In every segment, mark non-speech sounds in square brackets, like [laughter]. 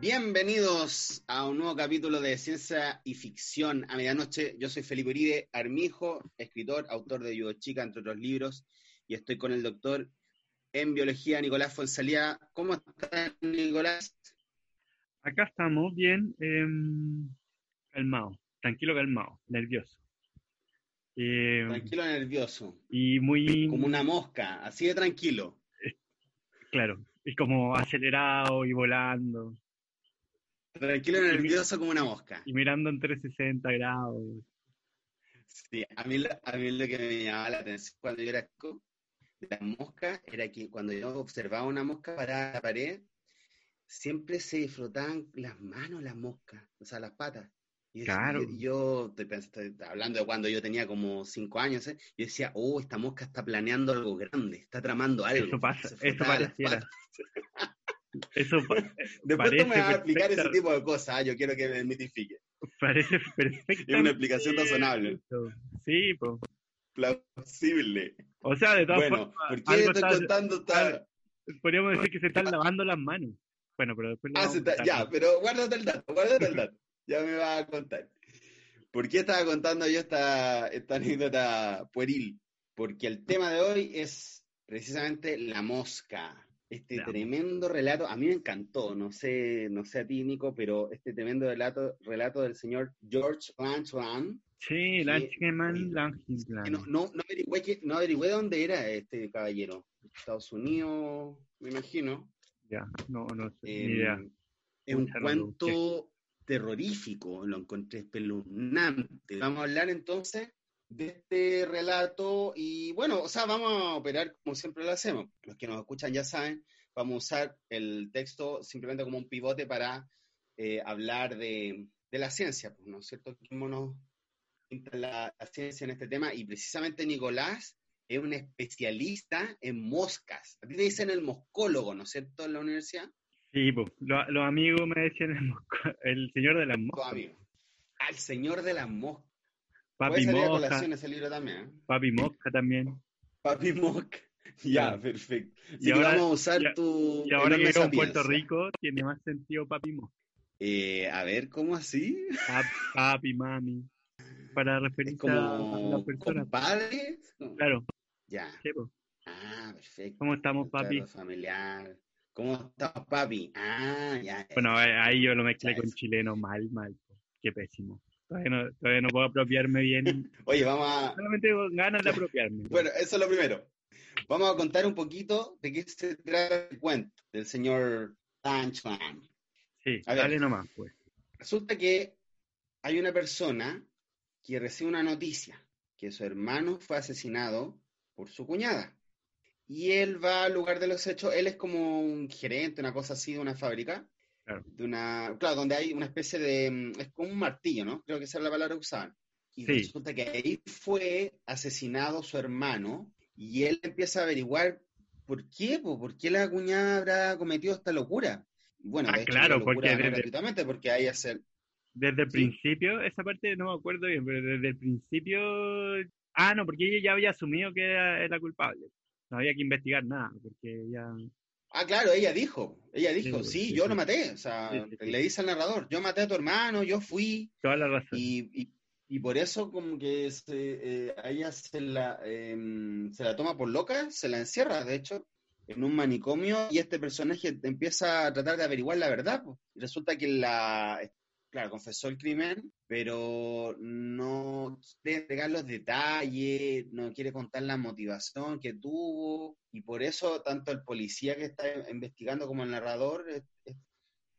Bienvenidos a un nuevo capítulo de Ciencia y Ficción a Medianoche. Yo soy Felipe Uribe Armijo, escritor, autor de Yudo Chica, entre otros libros, y estoy con el doctor en biología, Nicolás Fonsalía. ¿Cómo está, Nicolás? Acá estamos bien, em, calmado, tranquilo, calmado, nervioso. Em, tranquilo, nervioso. Y muy... Como una mosca, así de tranquilo. Claro, y como acelerado y volando. Tranquilo, nervioso como una mosca. Y mirando en 360 grados. Sí, a mí, a mí lo que me llamaba la atención cuando yo era la mosca era que cuando yo observaba una mosca para la pared, siempre se disfrutaban las manos las moscas, o sea, las patas. Y claro. Yo, estoy, hablando de cuando yo tenía como cinco años, ¿eh? yo decía, oh, esta mosca está planeando algo grande, está tramando algo. Eso pasa, eso pareciera. [laughs] Eso [laughs] Después tú me vas a explicar ese tipo de cosas, ¿ah? yo quiero que me mitifique. Parece perfecto. [laughs] Es una explicación razonable. Sí, pues. Plausible. O sea, de todas bueno, ¿por qué estoy contando Podríamos decir que se están [laughs] lavando las manos. Bueno, pero después... Ah, ya, pero guárdate el dato, guárdate el dato. ya me vas a contar. ¿Por qué estaba contando yo esta, esta anécdota pueril? Porque el tema de hoy es precisamente la mosca este tremendo relato, a mí me encantó, no sé, no sé a ti, Nico, pero este tremendo relato, relato del señor George Langeland. Sí, Langeland, No, no, no, averigüé no averigüé dónde era este caballero. Estados Unidos, me imagino. Ya, no, no sé, ni idea. Es un cuento terrorífico, lo encontré espeluznante. Vamos a hablar entonces de este relato y bueno, o sea, vamos a operar como siempre lo hacemos. Los que nos escuchan ya saben, vamos a usar el texto simplemente como un pivote para eh, hablar de, la ciencia, pues, ¿no es cierto? ¿Cómo nos la, la ciencia en este tema? Y precisamente Nicolás es un especialista en moscas. A ti te dicen el moscólogo, ¿no es cierto?, en la universidad. Sí, pues, los amigos me decían el, el señor de las moscas. Al señor de las moscas. Papi Mosca. ese libro también. ¿eh? Papi Mosca también. [laughs] Papi Mosca. Ya, perfecto. y ahora, vamos a usar tu. Y ahora que vivo en Puerto Rico, tiene más sentido Papi Mosca. Eh, a ver, ¿cómo así? Papi, mami. Para referirse como a las personas. ¿Padres? Claro. Ya. ah, perfecto. ¿Cómo estamos, papi? Familiar. ¿Cómo estamos, papi? Ah, ya. Bueno, ahí yo lo mezclé con chileno mal, mal. Qué pésimo. Todavía no, todavía no puedo apropiarme bien. [laughs] Oye, vamos a... Solamente tengo ganas de apropiarme. bueno, eso es lo primero. Vamos a contar un poquito de qué se trata el cuento del señor Tanchman. Sí, dale nomás, pues. Resulta que hay una persona que recibe una noticia que su hermano fue asesinado por su cuñada. Y él va al lugar de los hechos, él es como un gerente, una cosa así de una fábrica, Claro. De una, claro, donde hay una especie de. Mm, es como un martillo, ¿no? Creo que esa es la palabra que usaban. Y resulta que ahí fue asesinado su hermano y él empieza a averiguar por qué, por qué la cuñada habrá cometido esta locura. Bueno, ah, claro, porque desde, porque hay hacer. Desde el principio, esa parte no me acuerdo bien, pero desde el principio. Ah, no, porque ella ya había asumido que era, era culpable. No había que investigar nada, porque ella. Ah, claro, ella dijo, ella dijo, sí, yo lo maté, o sea, le dice al narrador, yo maté a tu hermano, yo fui. Toda la razón. Y, y, por eso como que se, eh, ella se la, em, se la toma por loca, se la encierra, de hecho, en un manicomio y este personaje empieza a tratar de averiguar la verdad. Pues. Y resulta que la, claro, confesó el crimen, pero no quiere entregar los detalles, no quiere contar la motivación que tuvo, y por eso tanto el policía que está investigando como el narrador eh, eh,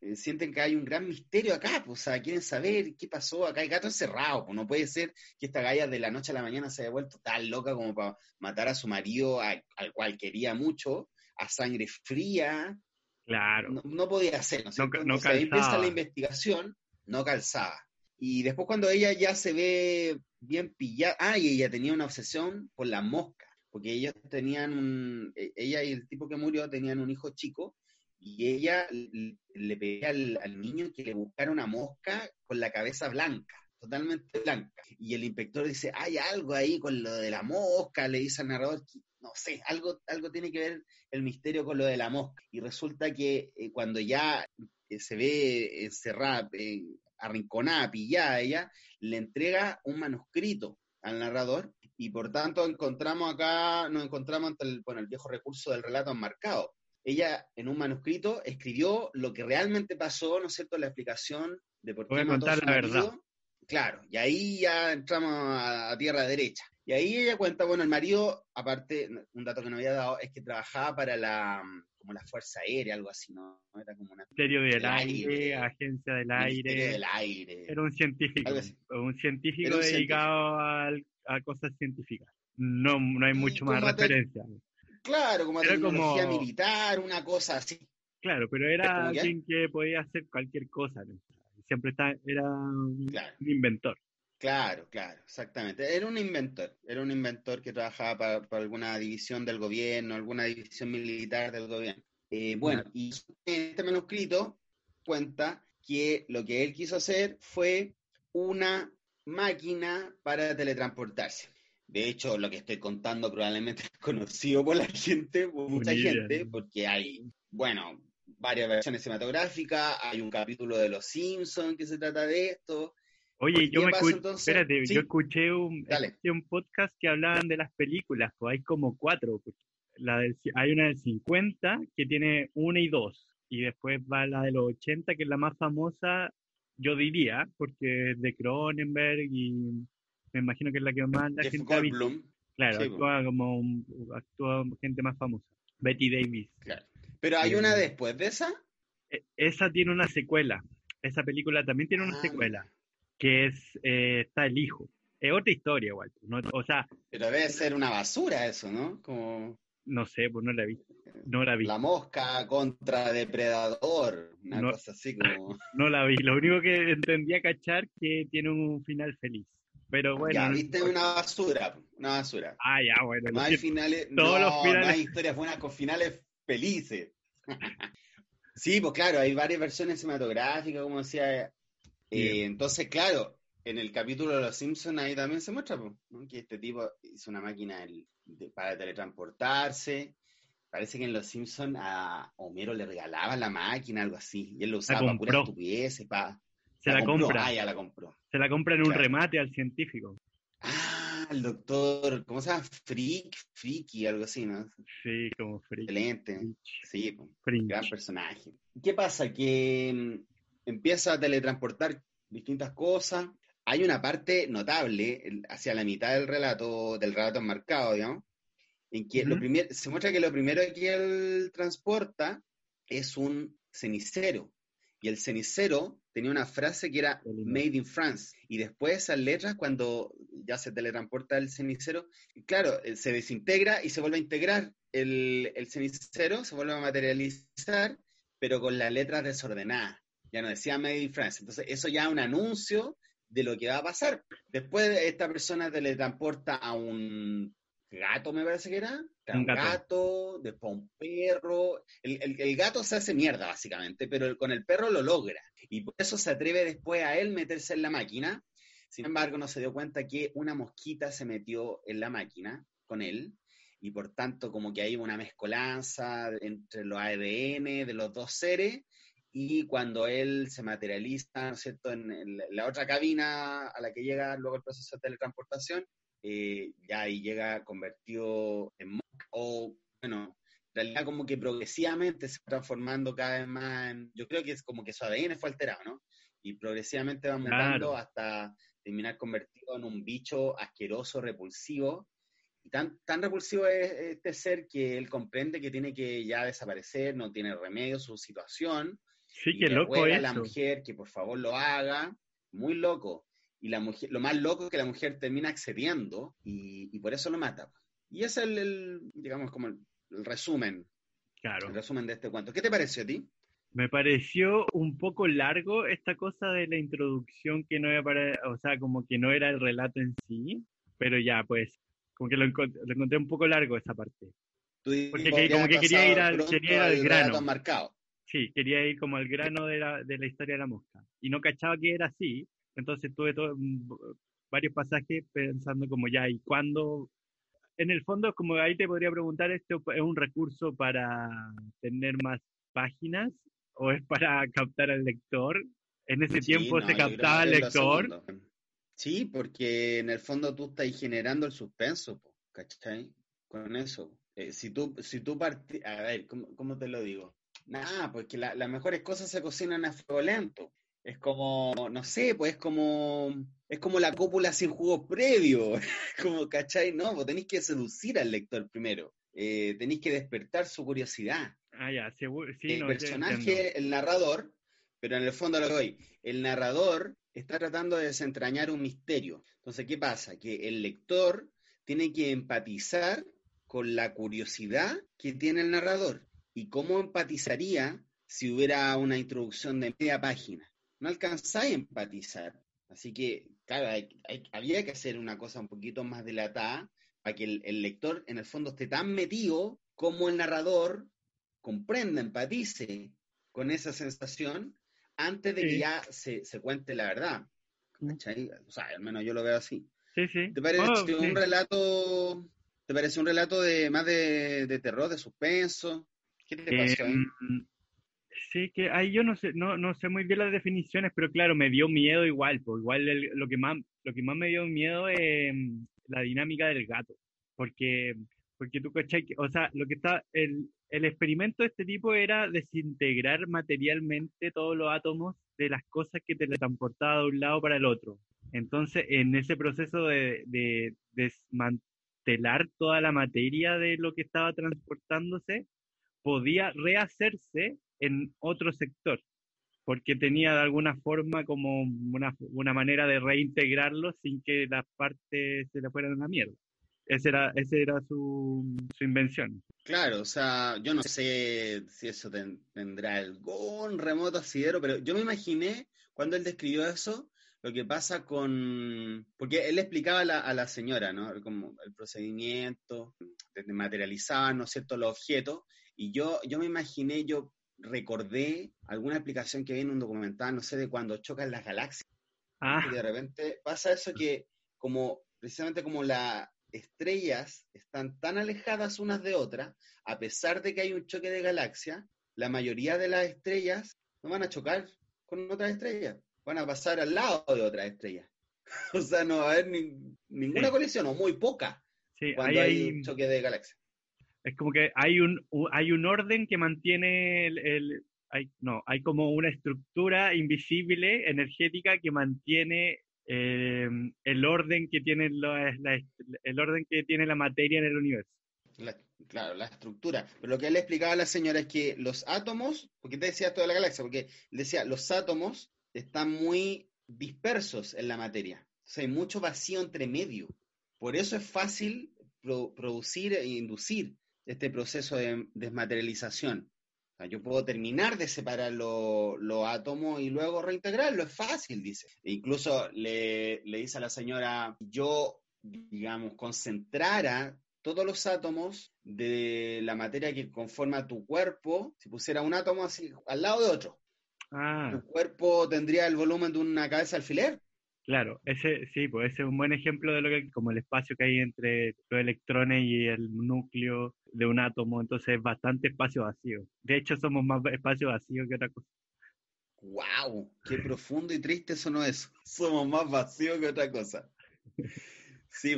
eh, sienten que hay un gran misterio acá, pues, o sea, quieren saber qué pasó, acá hay gato encerrado, pues no puede ser que esta galla de la noche a la mañana se haya vuelto tan loca como para matar a su marido, al cual quería mucho, a sangre fría. Claro. No, podía ser, ¿no? no, ahí empieza la investigación no calzaba. Y después cuando ella ya se ve bien pillada, ah, y ella tenía una obsesión por la mosca, porque ellos tenían un, e, ella y el tipo que murió tenían un hijo chico, y ella le pedía al, niño que le buscara una mosca con la cabeza blanca, totalmente blanca. Y el inspector dice, hay algo ahí con lo de la mosca, le dice al narrador, no sé, algo, algo tiene que ver el misterio con lo de la mosca. Y resulta que eh, cuando ya eh, se ve encerrada, eh, arrinconada, pillada ella, le entrega un manuscrito al narrador y por tanto encontramos acá, nos encontramos ante el, bueno, el viejo recurso del relato enmarcado. Ella en un manuscrito escribió lo que realmente pasó, ¿no es cierto?, la explicación de por qué mató a su la verdad. Claro, y ahí ya entramos a, tierra derecha. Y ahí ella cuenta, bueno, el marido, aparte, un dato que no había dado, es que trabajaba para la, como la Fuerza Aérea, algo así, ¿no? Era como una... Ministerio del, aire, Agencia del Aire. del Aire. Era un científico, un científico dedicado A, cosas científicas. No, no hay mucho más referencia. Claro, como era tecnología militar, una cosa así. Claro, pero era alguien que podía hacer cualquier cosa. Siempre está, era un inventor. Claro, claro, exactamente. Era un inventor, era un inventor que trabajaba para, alguna división del gobierno, alguna división militar del gobierno. Eh, bueno, y este manuscrito cuenta que lo que él quiso hacer fue una máquina para teletransportarse. De hecho, lo que estoy contando probablemente [laughs] es conocido por la gente, por mucha gente, porque hay, bueno, varias versiones cinematográficas, hay un capítulo de Los Simpsons que se trata de esto, Oye, yo me escuché, espérate, yo escuché un, un podcast que hablaban de las películas, pues hay como cuatro. Pues. La hay una del 50 que tiene una y dos, y después va la de los 80 que es la más famosa, yo diría, porque es de Cronenberg y me imagino que es la que más la gente ha visto. Claro, actúa como actúa gente más famosa. Betty Davis. Claro. Pero hay una eh, después de esa. E, esa tiene una secuela. Esa película también tiene una ah, secuela que es, eh, está el hijo. Es otra historia igual. O sea... Pero debe ser una basura eso, ¿no? Como... No sé, pues no la vi. No la vi. La mosca contra depredador, una cosa así como... [laughs] No la vi. Lo único que entendía cachar que tiene un final feliz. Pero bueno. Ya, viste una basura, una basura. Ah, ya, bueno. No hay finales, todos los finales... no hay historias buenas con finales felices. [laughs] sí, pues claro, hay varias versiones cinematográficas, como decía eh, entonces, claro, en el capítulo de Los Simpsons ahí también se muestra que este tipo hizo una máquina para teletransportarse. Parece que en Los Simpsons a Homero le regalaban la máquina, algo así, y él lo usaba para pura estupidez. Para, se la, compra. Ah, ya la compró. Se la compra en un remate al científico. Ah, el doctor, ¿cómo se llama? Freak, Freaky, algo así, ¿no? Sí, como Freak. Excelente. Sí, gran personaje. ¿Qué pasa? Que mm, empieza a teletransportar distintas cosas. Hay una parte notable hacia la mitad del relato, del relato enmarcado, digamos, en que lo se muestra que lo primero que él transporta es un cenicero. Y el cenicero tenía una frase que era Made in France. Y después esas letras, cuando ya se teletransporta el cenicero, claro, eh, se desintegra y se vuelve a integrar el, el cenicero, se vuelve a materializar, pero con las letras desordenadas ya no decía Made in France. Entonces, eso ya es un anuncio de lo que va a pasar. Después, esta persona teletransporta a un gato, me parece que era. Un gato, después un perro. El, gato se hace mierda, básicamente, pero con el perro lo logra. Y por eso se atreve después a él meterse en la máquina. Sin embargo, no se dio cuenta que una mosquita se metió en la máquina con él. Y por tanto, como que hay una mezcolanza entre los ADN de los dos seres y cuando él se materializa, ¿no es cierto?, en, la otra cabina a la que llega luego el proceso de teletransportación, eh, ya ahí llega convertido en monk, o bueno, en realidad como que progresivamente se va transformando cada vez más en, yo creo que es como que su ADN fue alterado, ¿no? Y progresivamente va mutando hasta terminar convertido en un bicho asqueroso, repulsivo, y tan, tan repulsivo es este ser que él comprende que tiene que ya desaparecer, no tiene remedio su situación, Sí, qué loco es. la mujer que por favor lo haga, muy loco. Y la mujer, lo más loco es que la mujer termina accediendo y, por eso lo mata. Y ese es el, digamos, como el, resumen. Claro. El resumen de este cuento. ¿Qué te pareció a ti? Me pareció un poco largo esta cosa de la introducción que no era para, o sea, como que no era el relato en sí, pero ya, pues, como que lo, encontré un poco largo esa parte. Porque como que quería ir al, quería ir al grano. Marcado. Sí, quería ir como al grano de la, de la historia de la mosca. Y no cachaba que era así, entonces tuve todo, varios pasajes pensando como ya, ¿y cuándo en el fondo, como ahí te podría preguntar, ¿esto es un recurso para tener más páginas o es para captar al lector? En ese tiempo se captaba al lector. Sí, porque en el fondo tú estás generando el suspenso, ¿cachai? Con eso. Eh, si tú, si tú a ver, ¿cómo, te lo digo? Nada, porque la, las mejores cosas se cocinan a fuego lento. Es como, no sé, pues es como, es como la cópula sin jugo previo. [laughs] como, ¿cachai? No, vos tenéis que seducir al lector primero. Eh, tenéis que despertar su curiosidad. Ah, ya, sí, El personaje, el narrador, pero en el fondo lo que voy, el narrador está tratando de desentrañar un misterio. Entonces, ¿qué pasa? Que el lector tiene que empatizar con la curiosidad que tiene el narrador. ¿Y cómo empatizaría si hubiera una introducción de media página? No alcanzáis a empatizar. Así que, claro, había que hacer una cosa un poquito más dilatada para que el, lector, en el fondo, esté tan metido como el narrador comprenda, empatice con esa sensación antes de que ya se, cuente la verdad. O sea, al menos yo lo veo así. Sí, sí. ¿Te parece oh, un relato, te parece un relato de más de, terror, de suspenso? ¿Qué te pasó? Em, sí, que ahí yo no sé, no, no sé muy bien las definiciones, pero claro, me dio miedo igual, pues igual lo que más, lo que más me dio miedo es em, la dinámica del gato, porque, porque tú cachai, o sea, lo que está, el, el experimento de este tipo era desintegrar materialmente todos los átomos de las cosas que te transportaba de un lado para el otro. Entonces, en ese proceso de, desmantelar toda la materia de lo que estaba transportándose, podía rehacerse en otro sector, porque tenía de alguna forma como una, una manera de reintegrarlo sin que las partes se le fueran a la mierda. Esa era, ese era su, su, invención. Claro, o sea, yo no sé si eso tendrá algún remoto asidero, pero yo me imaginé cuando él describió eso, lo que pasa con... Porque él explicaba a la, a la señora, ¿no? Como el procedimiento, de materializaban, ¿no es cierto?, los objetos, y yo, yo me imaginé, yo recordé alguna explicación que vi en un documental, no sé, de cuando chocan las galaxias. Ah. Y de repente pasa eso que como, precisamente como la, estrellas están tan alejadas unas de otras, a pesar de que hay un choque de galaxias, la mayoría de las estrellas no van a chocar con otras estrellas, van a pasar al lado de otras estrellas. [laughs] o sea, no va a haber ninguna colisión, o muy poca, cuando hay, un choque de galaxias. Es como que hay un, hay un orden que mantiene el, hay, no, hay como una estructura invisible, energética, que mantiene Em, el orden que tiene la, el orden que tiene la materia en el universo. claro, la estructura. Pero lo que él explicaba a la señora es que los átomos, porque te decía esto de la galaxia, porque decía, los átomos están muy dispersos en la materia. O sea, hay mucho vacío entre medio. Por eso es fácil producir e inducir este proceso de desmaterialización yo puedo terminar de separar los átomos y luego reintegrarlo, es fácil, dice. E incluso le, le dice a la señora, yo, digamos, concentrara todos los átomos de la materia que conforma tu cuerpo, si pusiera un átomo así al lado de otro, ah. tu cuerpo tendría el volumen de una cabeza alfiler. Claro, ese sí, pues ese es un buen ejemplo de lo que como el espacio que hay entre los electrones y el núcleo de un átomo, entonces es bastante espacio vacío. De hecho, somos más espacio vacío que otra cosa. ¡Wow! ¡Qué profundo y triste eso no es! [laughs] Somos más vacíos que otra cosa. [laughs] Sí,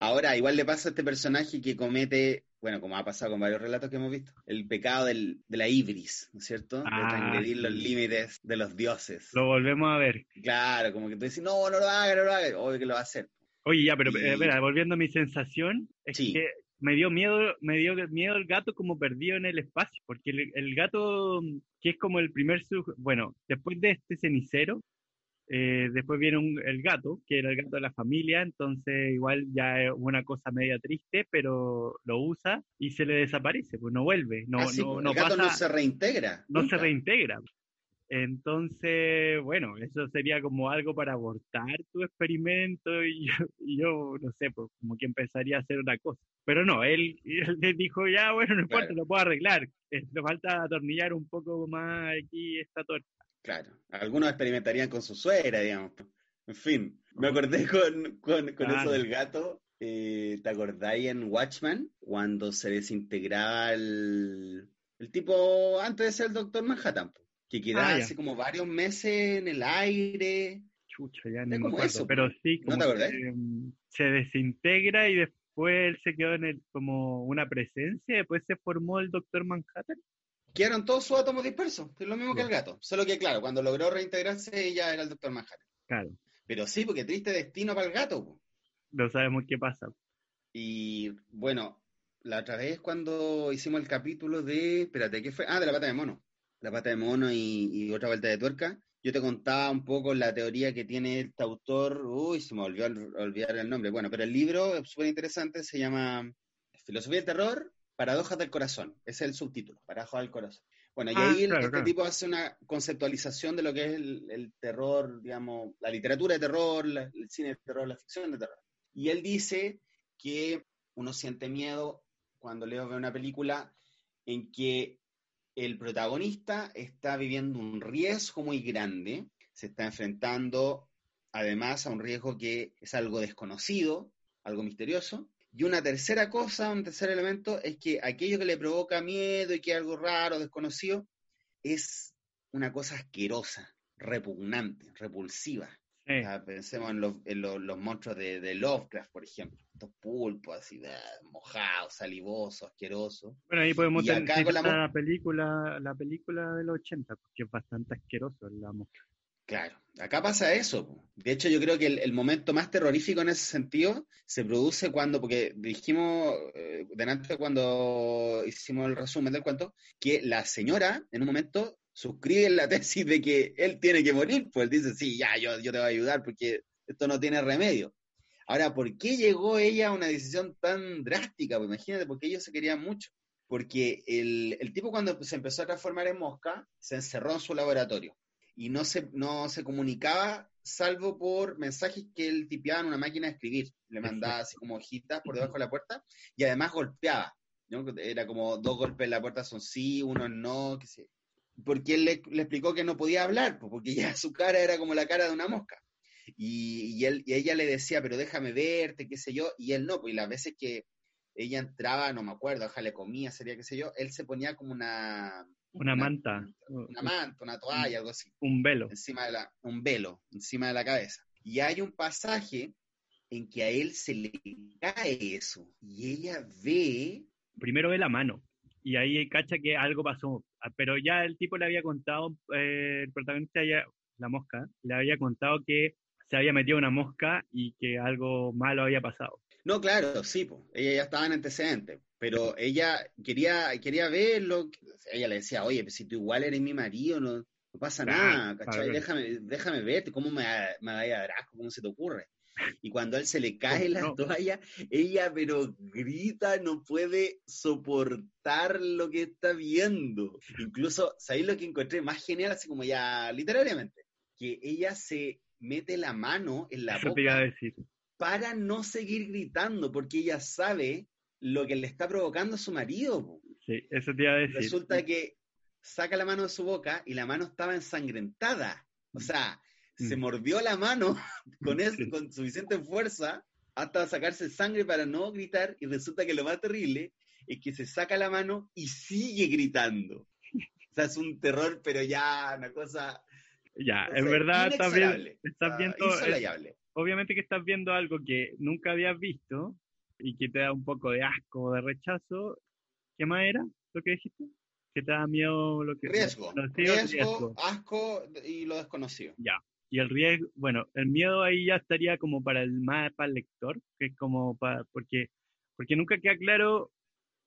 ahora igual le pasa a este personaje que comete bueno, como ha pasado con varios relatos que hemos visto, el pecado del, de la ibris, ¿no es cierto? de ah, transgredir los límites de los dioses. Lo volvemos a ver. Claro, como que tú dices, no, no lo haga, no lo haga, obvio que lo va a hacer. Oye, ya, pero eh, espera, volviendo a mi sensación, es que me dio miedo, me dio miedo el gato como perdido en el espacio, porque el, el gato, que es como el primer, bueno, después de este cenicero, eh, después viene el gato, que era el gato de la familia, entonces igual ya es una cosa media triste, pero lo usa y se le desaparece, pues no vuelve, no, ah, no, pues, el gato no se reintegra. No se reintegra. Entonces, bueno, eso sería como algo para abortar tu experimento y yo, no sé, pues como que empezaría a hacer una cosa. Pero no, él, él dijo, ya, bueno, no importa, lo puedo arreglar. Le falta atornillar un poco más aquí esta torta. Claro, algunos experimentarían con su suegra, digamos. En fin, me acordé con, con, eso del gato, Eh, ¿Te acordáis en Watchman cuando se desintegraba el, el tipo antes de ser el Doctor Manhattan? Que quedaba así como varios meses en el aire. Chucha, ya no me acuerdo, pero sí, como mm, se desintegra y después él se quedó en el, como una presencia, y después se formó el Doctor Manhattan. Quedaron todos sus átomos dispersos, es lo mismo que el gato. Solo que, claro, cuando logró reintegrarse, ella era el Doctor Manhattan. Claro. Pero sí, porque triste destino para el gato. No sabemos qué pasa. Y bueno, la otra vez cuando hicimos el capítulo de. Espérate, ¿qué fue? Ah, de la pata de mono. La pata de mono y, otra vuelta de tuerca. Yo te contaba un poco la teoría que tiene este autor. Uy, se me olvidó olvidar el nombre. Bueno, pero el libro es súper interesante. Se llama Filosofía del Terror, Paradojas del Corazón. Ese es el subtítulo, Paradojas del Corazón. Bueno, y ah, ahí este tipo hace una conceptualización de lo que es el, terror, digamos, la literatura de terror, el cine de terror, la ficción de terror. Y él dice que uno siente miedo cuando leo una película en que el protagonista está viviendo un riesgo muy grande, se está enfrentando además a un riesgo que es algo desconocido, algo misterioso. Y una tercera cosa, un tercer elemento, es que aquello que le provoca miedo y que es algo raro, desconocido, es una cosa asquerosa, repugnante, repulsiva pensemos en, los, monstruos de, Lovecraft, por ejemplo. Estos pulpos así, mojados, salivosos, asquerosos. Bueno, ahí podemos tener la, película, la película de los 80, porque es bastante asqueroso la mosca. Claro, acá pasa eso. De hecho, yo creo que el, momento más terrorífico en ese sentido se produce cuando, porque dijimos eh, delante cuando hicimos el resumen del cuento, que la señora en un momento suscribe la tesis de que él tiene que morir, pues él dice, sí, ya, yo, yo te voy a ayudar porque esto no tiene remedio. Ahora, ¿por qué llegó ella a una decisión tan drástica? Pues imagínate, porque ellos se querían mucho. Porque el, el, tipo cuando se empezó a transformar en mosca, se encerró en su laboratorio y no se, no se comunicaba salvo por mensajes que él tipeaba en una máquina de escribir. Le mandaba así como hojitas por debajo de la puerta y además golpeaba. Era como dos golpes en la puerta son sí, uno no, qué sé porque él le, explicó que no podía hablar, porque ya su cara era como la cara de una mosca. Y, él, y ella le decía, pero déjame verte, qué sé yo, y él no, pues las veces que ella entraba, no me acuerdo, ojalá le comía, sería qué sé yo, él se ponía como una... Una, manta. Una manta, una toalla, algo así. Un velo. Encima de la, un velo, encima de la cabeza. Y hay un pasaje en que a él se le cae eso, y ella ve... Primero ve la mano y ahí cacha que algo pasó, ah, pero ya el tipo le había contado, eh, el protagonista, ya, la mosca, le había contado que se había metido una mosca y que algo malo había pasado. No, claro, sí, ella ya estaba en antecedentes, pero ella quería, quería verlo, ella le decía, oye, pues si tú igual eres mi marido, no, no pasa nada, ¿cachai? Déjame, déjame verte, ¿cómo me, me da a ¿Cómo se te ocurre? Y cuando a él se le cae la toalla, ella pero grita, no puede soportar lo que está viendo. Incluso, ¿sabéis lo que encontré más genial, así como ya literariamente? Que ella se mete la mano en la boca para no seguir gritando, porque ella sabe lo que le está provocando a su marido. Sí, eso te iba a decir. Resulta que saca la mano de su boca y la mano estaba ensangrentada. O mm. sea, se mm. mordió la mano [laughs] con, eso, con suficiente fuerza hasta sacarse sangre para no gritar y resulta que lo más terrible es que se saca la mano y sigue gritando. O sea, es un terror, pero ya una cosa... Ya, en verdad estás, viendo... obviamente que estás viendo algo que nunca habías visto y que te da un poco de asco, de rechazo. ¿Qué más era lo que dijiste? Que te da miedo lo que... Riesgo, riesgo, asco y lo desconocido. Ya, y el riesgo, bueno, el miedo ahí ya estaría como para el más para el lector, que es como para, porque, porque nunca queda claro,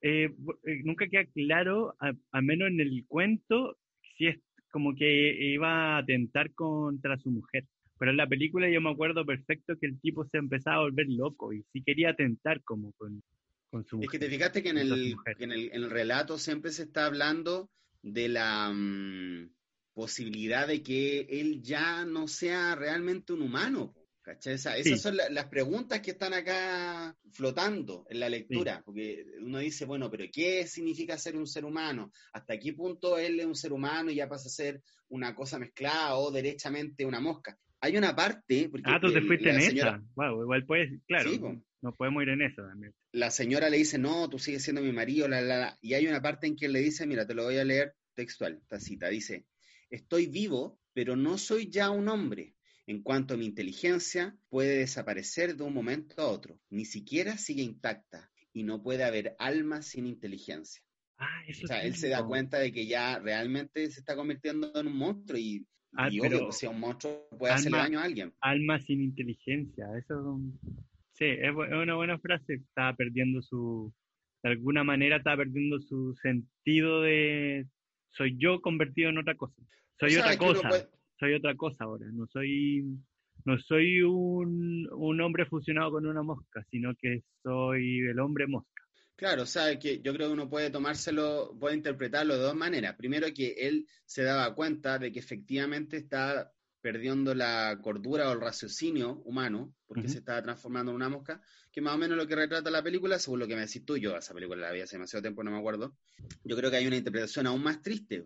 eh, eh, nunca queda claro, al menos en el cuento, si es como que iba a atentar contra su mujer. Pero en la película yo me acuerdo perfecto que el tipo se empezaba a volver loco y sí quería atentar como con, con su mujer. Es que te fijaste que en el, en el, en el relato siempre se está hablando de la... Mm, posibilidad de que él ya no sea realmente un humano. ¿cachai? esas son las preguntas que están acá flotando en la lectura, porque uno dice, bueno, pero ¿qué significa ser un ser humano? ¿Hasta qué punto él es un ser humano y ya pasa a ser una cosa mezclada o derechamente una mosca? Hay una parte... Porque ah, tú te fuiste en esa. igual pues, claro. No podemos ir en eso también. La señora le dice, no, tú sigues siendo mi marido, la, la, y hay una parte en que él le dice, mira, te lo voy a leer textual, esta cita, dice, estoy vivo, pero no soy ya un hombre. En cuanto a mi inteligencia, puede desaparecer de un momento a otro. Ni siquiera sigue intacta y no puede haber alma sin inteligencia. Ah, eso o sea, él se da cuenta de que ya realmente se está convirtiendo en un monstruo y, ah, obvio, si un monstruo puede hacerle daño a alguien. Alma sin inteligencia, eso sí, es, una buena frase. Estaba perdiendo su, de alguna manera estaba perdiendo su sentido de soy yo convertido en otra cosa. Soy otra cosa. Soy otra cosa ahora. No soy no soy un, un hombre fusionado con una mosca, sino que soy el hombre mosca. Claro, o sea, que yo creo que uno puede tomárselo, puede interpretarlo de dos maneras. Primero, que él se daba cuenta de que efectivamente está perdiendo la cordura o el raciocinio humano, porque se estaba transformando en una mosca, que más o menos lo que retrata la película, según lo que me decís tú, yo esa película la vi hace demasiado tiempo, no me acuerdo, yo creo que hay una interpretación aún más triste,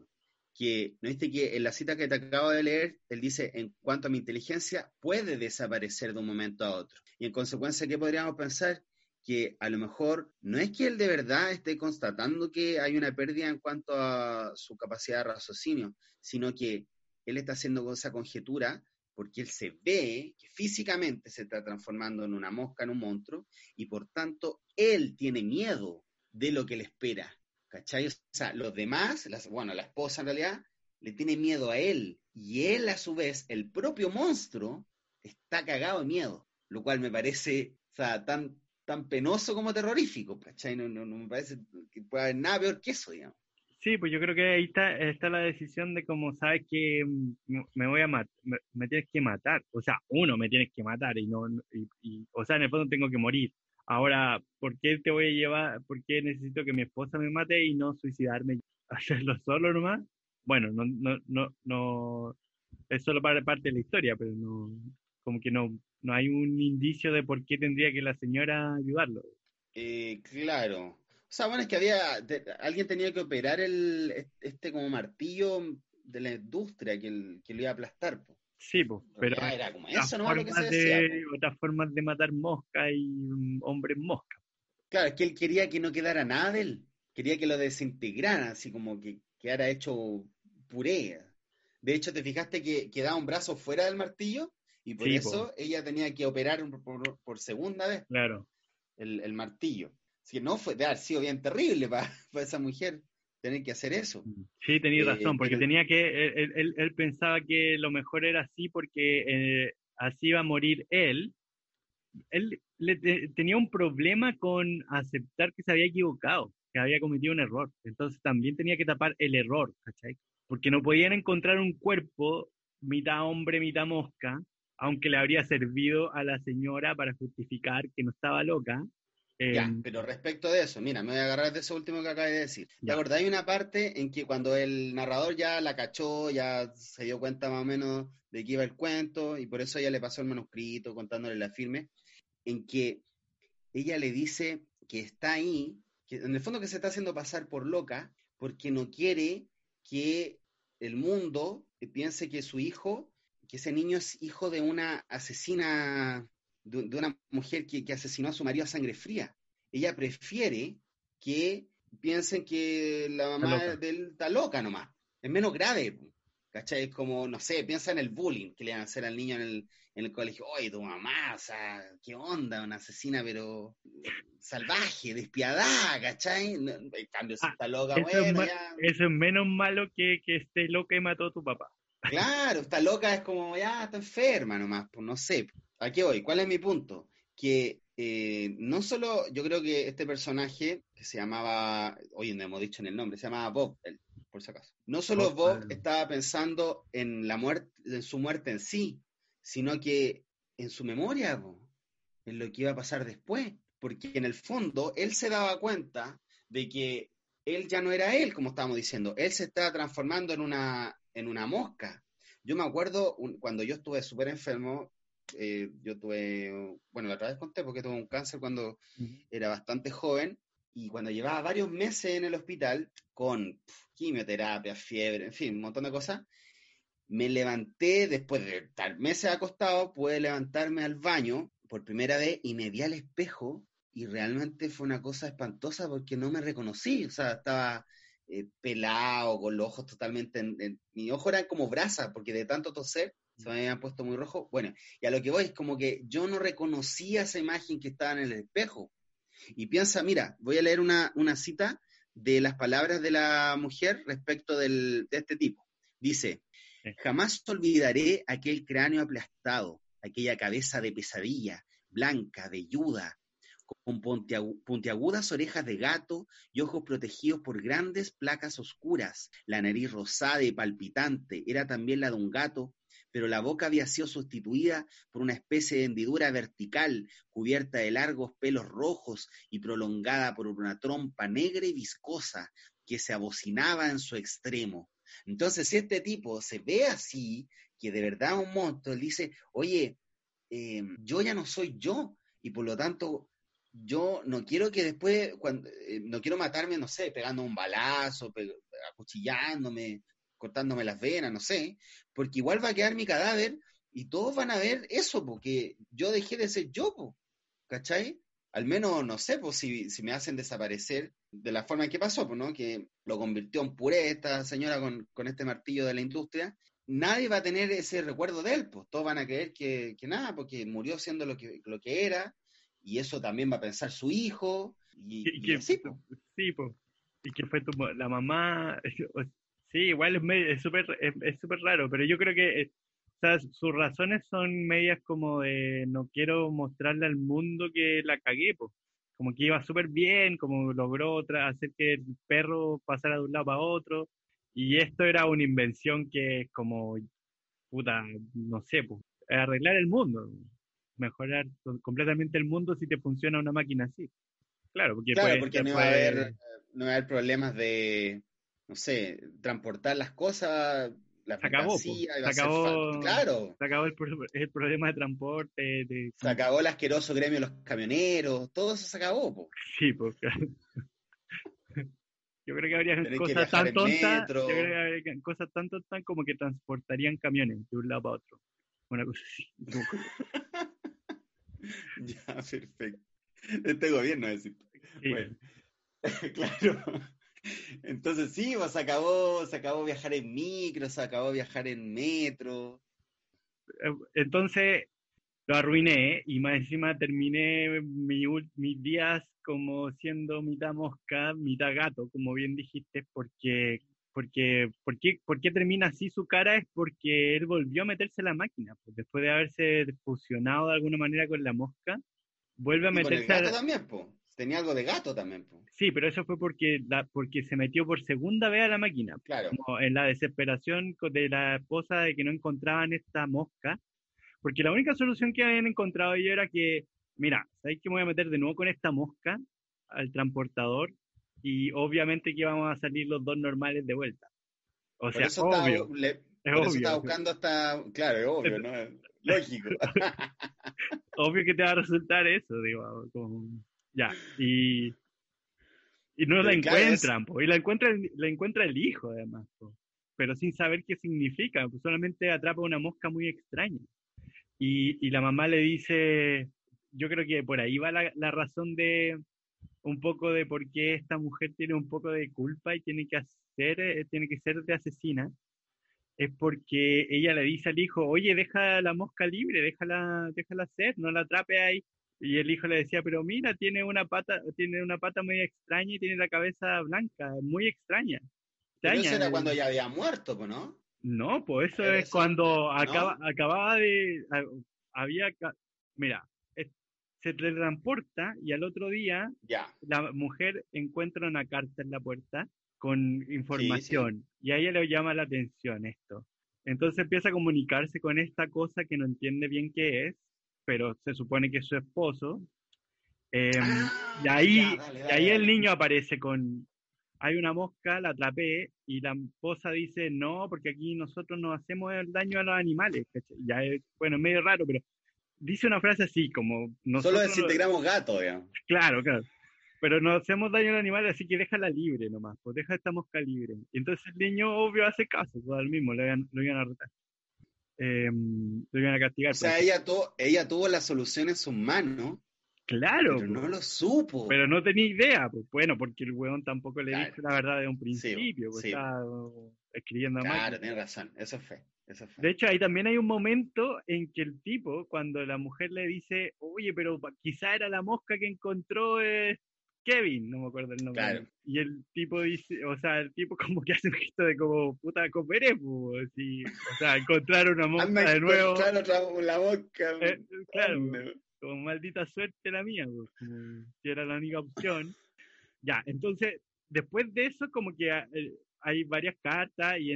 que, ¿no viste que en la cita que te acabo de leer, él dice, en cuanto a mi inteligencia, puede desaparecer de un momento a otro. Y en consecuencia, ¿qué podríamos pensar? Que a lo mejor no es que él de verdad esté constatando que hay una pérdida en cuanto a su capacidad de raciocinio, sino que él está haciendo esa conjetura porque él se ve que físicamente se está transformando en una mosca, en un monstruo, y por tanto él tiene miedo de lo que le espera. ¿Cachai? O sea, los demás, bueno, la esposa en realidad, le tiene miedo a él, y él a su vez, el propio monstruo, está cagado de miedo, lo cual me parece, tan tan penoso como terrorífico, ¿cachai? No, no, me parece que pueda haber nada peor que eso, digamos. Sí, pues yo creo que ahí está, está la decisión de como sabes que mm, me voy a matar, me, tienes que matar, o sea, uno me tienes que matar y no, o sea, en el fondo tengo que morir. Ahora, ¿por qué te voy a llevar, por qué necesito que mi esposa me mate y no suicidarme, [laughs] hacerlo solo nomás? Bueno, no, no, no, no, es solo parte de la historia, pero no, como que no, no hay un indicio de por qué tendría que la señora ayudarlo. Eh, claro. O sea, bueno, es que había, alguien tenía que operar el, este como martillo de la industria que, que lo iba a aplastar. Sí, pues, pero era como eso, ¿no? Lo que se de, otras formas de matar mosca y hombres mosca. Claro, es que él quería que no quedara nada de él. Quería que lo desintegrara, así como que quedara hecho puré. De hecho, ¿te fijaste que quedaba un brazo fuera del martillo? Y por eso ella tenía que operar por, segunda vez claro. el, martillo. Si no, fue de haber sido bien terrible para, [laughs] esa mujer tener que hacer eso. Sí, tenía eh, razón, porque tenía que, él, él, pensaba que lo mejor era así porque eh, así iba a morir él. Él tenía un problema con aceptar que se había equivocado, que había cometido un error. Entonces también tenía que tapar el error, ¿cachai? Porque no podían encontrar un cuerpo mitad hombre, mitad mosca, aunque le habría servido a la señora para justificar que no estaba loca. ya, em, pero respecto de eso, mira, me voy a agarrar de eso último que acabas de decir. Hay una parte en que cuando el narrador ya la cachó, ya se dio cuenta más o menos de qué iba el cuento, y por eso ella le pasó el manuscrito contándole la firme, en que ella le dice que está ahí, que en el fondo que se está haciendo pasar por loca, porque no quiere que el mundo piense que su hijo que ese niño es hijo de una asesina, de, una mujer que, asesinó a su marido a sangre fría. Ella prefiere que piensen que la mamá de él está loca nomás. Es menos grave. ¿Cachai? Es como, no sé, piensa en el bullying que le van a hacer al niño en el, en el colegio. Oye, tu mamá, o sea, qué onda, una asesina, pero salvaje, despiadada, ¿cachai? En cambio, si ah, está loca, eso bueno, es Eso es menos malo que que esté loca y mató a tu papá. Claro, está loca, es como, ya, está enferma nomás, pues no sé. Aquí voy, ¿cuál es mi punto? Que eh, no solo, yo creo que este personaje, que se llamaba, hoy no hemos dicho en el nombre, se llamaba Bob, por si acaso. No solo Bob, estaba pensando en la muerte, en su muerte en sí, sino que en su memoria, en lo que iba a pasar después. Porque en el fondo, él se daba cuenta de que él ya no era él, como estábamos diciendo. Él se estaba transformando en una, en una mosca. Yo me acuerdo cuando yo estuve súper enfermo, eh, yo tuve, bueno, la otra vez conté porque tuve un cáncer cuando era bastante joven y cuando llevaba varios meses en el hospital con quimioterapia, fiebre, en fin, un montón de cosas, me levanté después de estar meses acostado, pude levantarme al baño, por primera vez y me vi al espejo y realmente fue una cosa espantosa porque no me reconocí, o sea, estaba eh, pelado, con los ojos totalmente, en, mi ojo era como brasa porque de tanto toser se me habían puesto muy rojo. Bueno, y a lo que voy es como que yo no reconocía esa imagen que estaba en el espejo. Y piensa, mira, voy a leer una, una cita de las palabras de la mujer respecto del, de este tipo. Dice, jamás olvidaré aquel cráneo aplastado, aquella cabeza de pesadilla, blanca, velluda, con puntiagudas orejas de gato y ojos protegidos por grandes placas oscuras. La nariz rosada y palpitante era también la de un gato, pero la boca había sido sustituida por una especie de hendidura vertical, cubierta de largos pelos rojos y prolongada por una trompa negra y viscosa que se abocinaba en su extremo. Entonces, si este tipo se ve así, que de verdad un monstruo, él dice, oye, eh, yo ya no soy yo, y por lo tanto, yo no quiero que después, cuando, eh, no quiero matarme, no sé, pegando un balazo, acuchillándome, cortándome las venas, no sé, porque igual va a quedar mi cadáver y todos van a ver eso, porque yo dejé de ser yo, ¿cachai? Al menos, no sé, pues si, si me hacen desaparecer de la forma en que pasó, ¿no? Que lo convirtió en puré esta señora con, con este martillo de la industria, nadie va a tener ese recuerdo de él, pues todos van a creer que, que nada, porque murió siendo lo que, lo que era, y eso también va a pensar su hijo, y, y, sí. Sí, pues. Y que fue tu, la mamá, [laughs] sí, igual es súper es, es super raro, pero yo creo que eh, o sea, sus razones son medias como de no quiero mostrarle al mundo que la cagué, pues como que iba súper bien, como logró hacer que el perro pasara de un lado para otro, y esto era una invención que es como, puta, no sé, pues, arreglar el mundo, mejorar completamente el mundo si te funciona una máquina así. Claro, porque, claro, porque no, va a haber, no va a haber problemas de, no sé, transportar las cosas se acabó, se acabó, claro. Se acabó el, el, problema de transporte. De... Se acabó el asqueroso gremio de los camioneros, todo eso se acabó. Po. Sí, pues Yo creo que habría cosas tan tontas, yo creo que habría cosas tan tontas como que transportarían camiones de un lado para otro. Una cosa así. [laughs] [laughs] ya, perfecto. Este gobierno es decir. Bueno, [laughs] claro. Entonces sí, pues, se acabó, se acabó viajar en micro, se acabó viajar en metro. Eh, entonces lo arruiné y más encima terminé mis días como siendo mitad mosca, mitad gato, como bien dijiste, porque, porque, ¿por qué termina así su cara? Es porque él volvió a meterse en la máquina, pues, después de haberse fusionado de alguna manera con la mosca, vuelve a meterse... Con el gato también, po. Tenía algo de gato también. Po. Sí, pero eso fue porque, la, porque se metió por segunda vez a la máquina. Claro. Como en la desesperación de la esposa de que no encontraban esta mosca. Porque la única solución que habían encontrado ellos era que, mira, ¿sabéis que me voy a meter de nuevo con esta mosca al transportador? Y obviamente que íbamos a salir los dos normales de vuelta. O sea, obvio. es por eso está buscando hasta. Claro, es obvio, ¿no? Lógico. [laughs] obvio que te va a resultar eso, digo. Como... Ya, y, y no la encuentran, y la encuentra, la encuentra el hijo además, pero sin saber qué significa, pues solamente atrapa una mosca muy extraña. Y, y, la mamá le dice, yo creo que por ahí va la, la, razón de un poco de por qué esta mujer tiene un poco de culpa y tiene que hacer, eh, tiene que ser de asesina, es porque ella le dice al hijo, oye, deja la mosca libre, déjala, déjala ser, no la atrape ahí. Y el hijo le decía, pero mira, tiene una pata, tiene una pata muy extraña y tiene la cabeza blanca, muy extraña. eso era cuando ya había muerto, ¿no? No, pues eso es cuando acaba, acababa de, había, mira, se transporta y al otro día la mujer encuentra una carta en la puerta con información y a ella le llama la atención esto. Entonces empieza a comunicarse con esta cosa que no entiende bien qué es pero se supone que es su esposo. Em, ah, y ahí, ahí el niño aparece con, hay una mosca, la atrapé, y la esposa dice, no, porque aquí nosotros no hacemos el daño a los animales. Ya es, bueno, medio raro, pero dice una frase así, como... Solo desintegramos gatos, digamos. Claro, claro. Pero no hacemos daño a los animales, así que déjala libre nomás, pues deja esta mosca libre. Y entonces el niño, obvio, hace caso, pues al mismo, lo iban, lo iban a retar. eh, lo iban a castigar. O sea, ella, ella tuvo la solución en sus manos. Claro. Pero no lo supo. Pero no tenía idea, pues bueno, porque el weón tampoco le dijo la verdad de un principio, pues estaba escribiendo mal. Claro, tiene razón, eso De hecho, ahí también hay un momento en que el tipo, cuando la mujer le dice, oye, pero quizá era la mosca que encontró eh, Kevin, no me acuerdo el nombre. Y el tipo dice, o sea, el tipo [laughs] como que hace un gesto de como, puta, comeré, pues, o sea, encontrar una mosca de nuevo. Claro, otra, la mosca. Eh, claro, como maldita suerte la mía, pues, como si era la única opción. Ya, entonces, después de eso, como que eh, hay varias cartas y,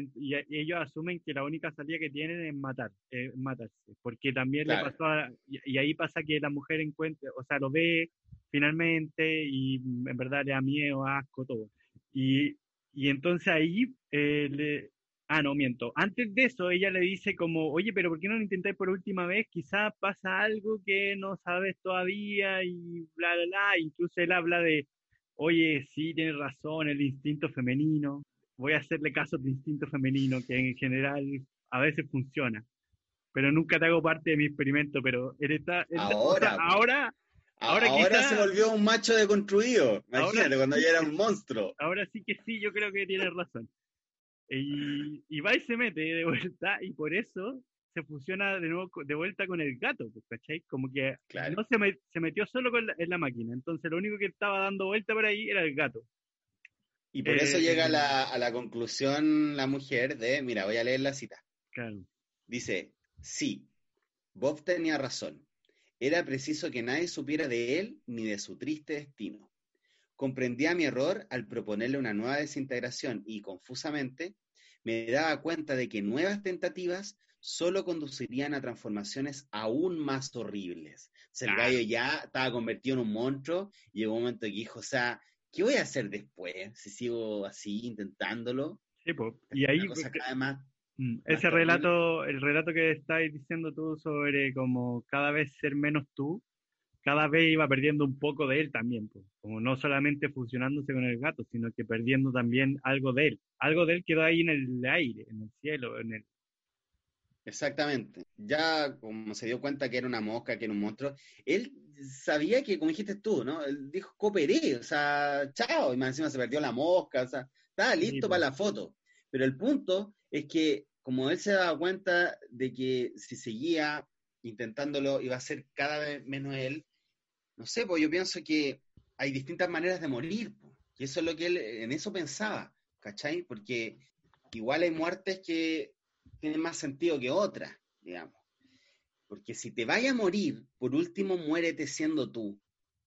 ellos asumen que la única salida que tienen es matar, matarse, porque también le pasó y, ahí pasa que la mujer encuentra, o sea, lo ve finalmente y en verdad le da miedo, asco, todo. Y, y entonces ahí eh, le, Ah, no, miento. Antes de eso, ella le dice como, oye, pero ¿por qué no lo intentáis por última vez? Quizás pasa algo que no sabes todavía y bla, bla, bla. Incluso él habla de, oye, sí, tienes razón, el instinto femenino voy a hacerle caso a tu instinto femenino, que en general a veces funciona. Pero nunca te hago parte de mi experimento, pero está... ahora, ahora, ahora, ahora se volvió un macho deconstruido. Imagínate, cuando ya era un monstruo. Ahora sí que sí, yo creo que tienes razón. Y, y va y se mete de vuelta, y por eso se fusiona de nuevo de vuelta con el gato, pues, ¿cachai? Como que no se, se metió solo con en la máquina, entonces lo único que estaba dando vuelta por ahí era el gato. Y por eso llega a eh, la, a la, conclusión la mujer de, mira, voy a leer la cita. Claro. Dice, sí, Bob tenía razón. Era preciso que nadie supiera de él ni de su triste destino. Comprendía mi error al proponerle una nueva desintegración y, confusamente, me daba cuenta de que nuevas tentativas solo conducirían a transformaciones aún más horribles. O el gallo ya estaba convertido en un monstruo y llegó un momento que dijo, o sea, ¿qué voy a hacer después si sigo así intentándolo? Sí, pues, y ahí mm, ese relato, el relato que estáis diciendo tú sobre como cada vez ser menos tú, cada vez iba perdiendo un poco de él también, pues, como no solamente fusionándose con el gato, sino que perdiendo también algo de él. Algo de él quedó ahí en el aire, en el cielo, en el... Exactamente. Ya como se dio cuenta que era una mosca, que era un monstruo, él sabía que, como dijiste tú, ¿no? Él dijo, cooperé, o sea, chao, y más encima se perdió la mosca, o sea, estaba listo para la foto. Pero el punto es que, como él se daba cuenta de que si seguía intentándolo, iba a ser cada vez menos él, no sé, pues yo pienso que hay distintas maneras de morir, y eso es lo que él en eso pensaba, ¿cachai? Porque igual hay muertes que tienen más sentido que otras, digamos. Porque si te vaya a morir, por último muérete siendo tú,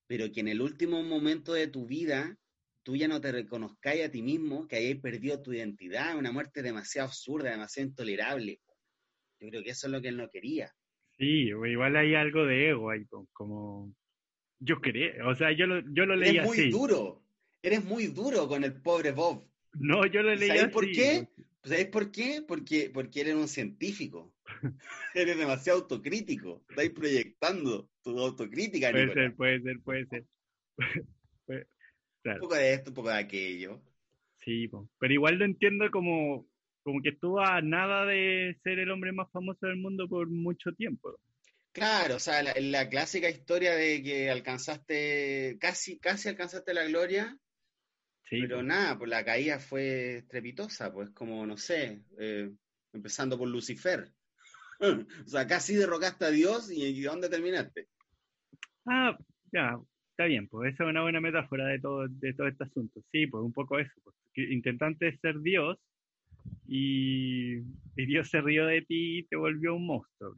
pero que en el último momento de tu vida tú ya no te reconozcáis a ti mismo, que hayáis perdido tu identidad, una muerte demasiado absurda, demasiado intolerable. Yo creo que eso es lo que él no quería. Sí, igual hay algo de ego ahí, como yo quería, o sea, yo lo, yo lo leí Eres muy duro, eres muy duro con el pobre Bob. No, yo lo leí ¿Sabes por qué? ¿Sabes por qué? Porque, porque eres un científico. [laughs] [laughs] Eres demasiado autocrítico. Estás proyectando tu autocrítica. Puede ser, puede ser, puede ser. [laughs] Un poco de esto, un poco de aquello. Sí, pero igual lo entiendo como, como que estuvo a nada de ser el hombre más famoso del mundo por mucho tiempo. Claro, o sea, la, clásica historia de que alcanzaste, casi, casi alcanzaste la gloria, sí, pero nada, pues la caída fue estrepitosa, pues como, no sé, eh, empezando por Lucifer. [laughs] o sea, casi derrocaste a Dios y ¿dónde terminaste? Ah, ya, está bien, pues esa es una buena metáfora de todo, de todo este asunto. Sí, pues un poco eso. Pues, intentaste ser Dios y, Dios se rió de ti y te volvió un monstruo.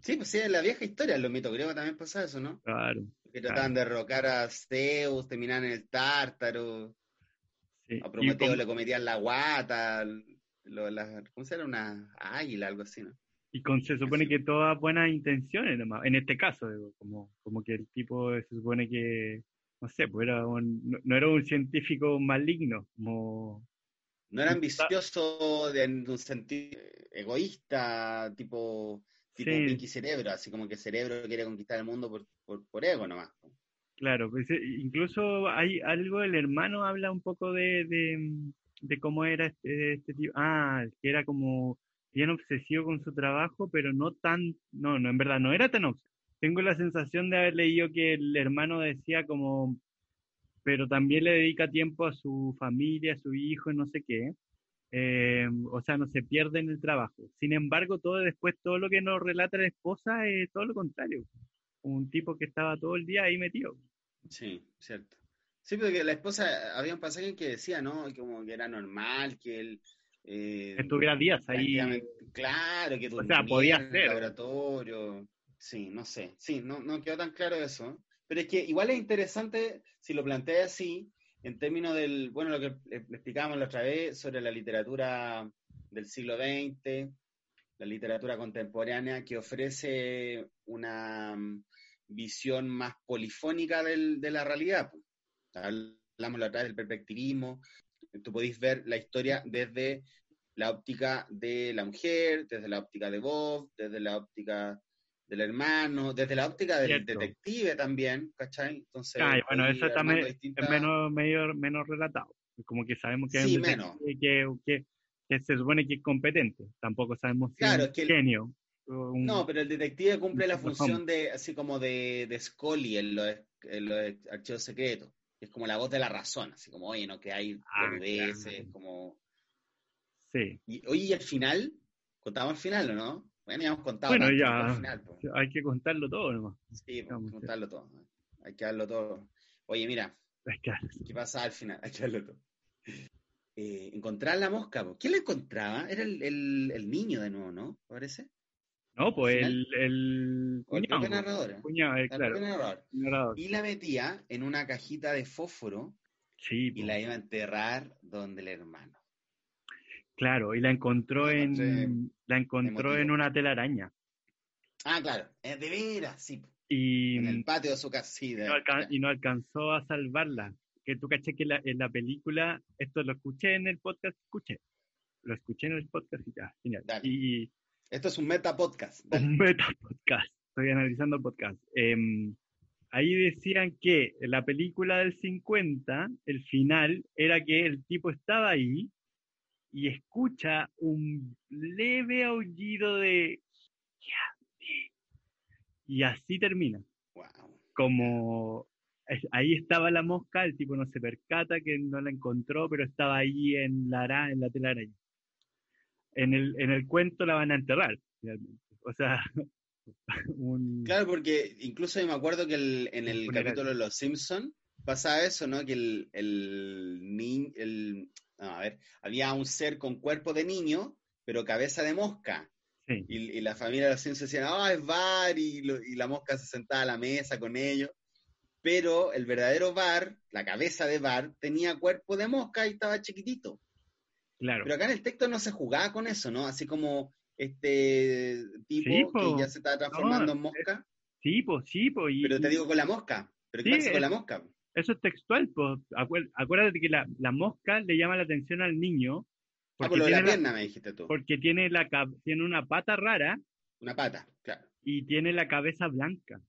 Sí, pues sí, en la vieja historia, en los mitos griegos también pasa eso, ¿no? Claro. Que trataban de derrocar a Zeus, terminaban en el Tártaro. A Prometeo le cometían la guata, lo, ¿cómo se llama? Una águila, algo así, ¿no? Y con, se supone que todas buenas intenciones, en este caso, como, como que el tipo se supone que, no sé, pues era no, era un científico maligno, como... No era ambicioso en un sentido egoísta, tipo, tipo Pinky Cerebro, así como que el cerebro quiere conquistar el mundo por, por, por ego nomás. Claro, pues eh, incluso hay algo, el hermano habla un poco de, de, cómo era este, este tipo. Ah, que era como bien obsesivo con su trabajo, pero no tan, no, no, en verdad no era tan obsesivo. Tengo la sensación de haber leído que el hermano decía como, pero también le dedica tiempo a su familia, a su hijo, no sé qué. Eh, o sea, no se pierde en el trabajo. Sin embargo, todo después, todo lo que nos relata la esposa es todo lo contrario. Un tipo que estaba todo el día ahí metido. Sí, cierto. Sí, porque la esposa, había un pasaje en que decía, ¿no? Como que era normal que él... Eh, Estuviera días ahí. Claro, que o sea, podía ser. laboratorio. Sí, no sé. Sí, no, no quedó tan claro eso. Pero es que igual es interesante si lo plantea así, en términos del, bueno, lo que explicábamos la otra vez sobre la literatura del siglo XX, la literatura contemporánea que ofrece una mm, visión más polifónica de la realidad. Hablamos la del perspectivismo, tú podéis ver la historia desde la óptica de la mujer, desde la óptica de Bob, desde la óptica del hermano, desde la óptica del detective también, ¿cachai? Entonces, bueno, eso también es menos, menos relatado. Como que sabemos que sí, menos. Que, que, que, se supone que es competente. Tampoco sabemos si es genio. no, pero el detective cumple la función de, así como de, de Scully en los, en archivos secretos. Es como la voz de la razón, así como, oye, no, que hay ah, como... Sí. Y, oye, ¿y al final? ¿Contamos al final o no? Bueno, ya hemos contado. Bueno, ya. hay que contarlo todo nomás. Sí, hay que contarlo todo. Hay que darlo todo. Oye, mira. ¿Qué pasa al final? [laughs] Hay que darlo todo. Eh, encontrar la mosca. ¿Quién la encontraba? Era el, el, el, niño de nuevo, ¿no? ¿Parece? No, pues el, el, cuñado, el narrador. Cuñado, eh, claro. Y la metía en una cajita de fósforo sí, y la iba a enterrar donde el hermano. Claro, y la encontró en la encontró en una telaraña. Ah, claro, de veras, sí. Y, en el patio de su casa, sí, y no alcanzó a salvarla. Que tú caché que en la película, esto lo escuché en el podcast, escuché. Lo escuché en el podcast y ya, genial. Y, esto es un meta podcast. Un meta podcast. Estoy analizando podcast. Em, ahí decían que en la película del 50, el final era que el tipo estaba ahí y escucha un leve aullido de y así termina. Como ahí estaba la mosca, el tipo no se percata que no la encontró, pero estaba ahí en la en la telaraña. En el, en el cuento la van a enterrar, finalmente. O sea, [laughs] Claro, porque incluso yo me acuerdo que en el capítulo de Los Simpsons pasaba eso, ¿no? Que el, el, el, a ver, había un ser con cuerpo de niño, pero cabeza de mosca. Y, la familia de los Simpsons decían, ah, es Bar, y, la mosca se sentaba a la mesa con ellos. Pero el verdadero Bar, la cabeza de Bar, tenía cuerpo de mosca y estaba chiquitito. Claro. Pero acá en el texto no se jugaba con eso, ¿no? Así como este tipo que ya se estaba transformando en mosca. Sí, pues, sí, pues. Pero te digo con la mosca. ¿Pero qué pasa con la mosca? Eso es textual, pues. Acuérdate que la, mosca le llama la atención al niño. Ah, porque tiene la pierna, me dijiste tú. Porque tiene, la, tiene una pata rara. Una pata, claro. Y tiene la cabeza blanca.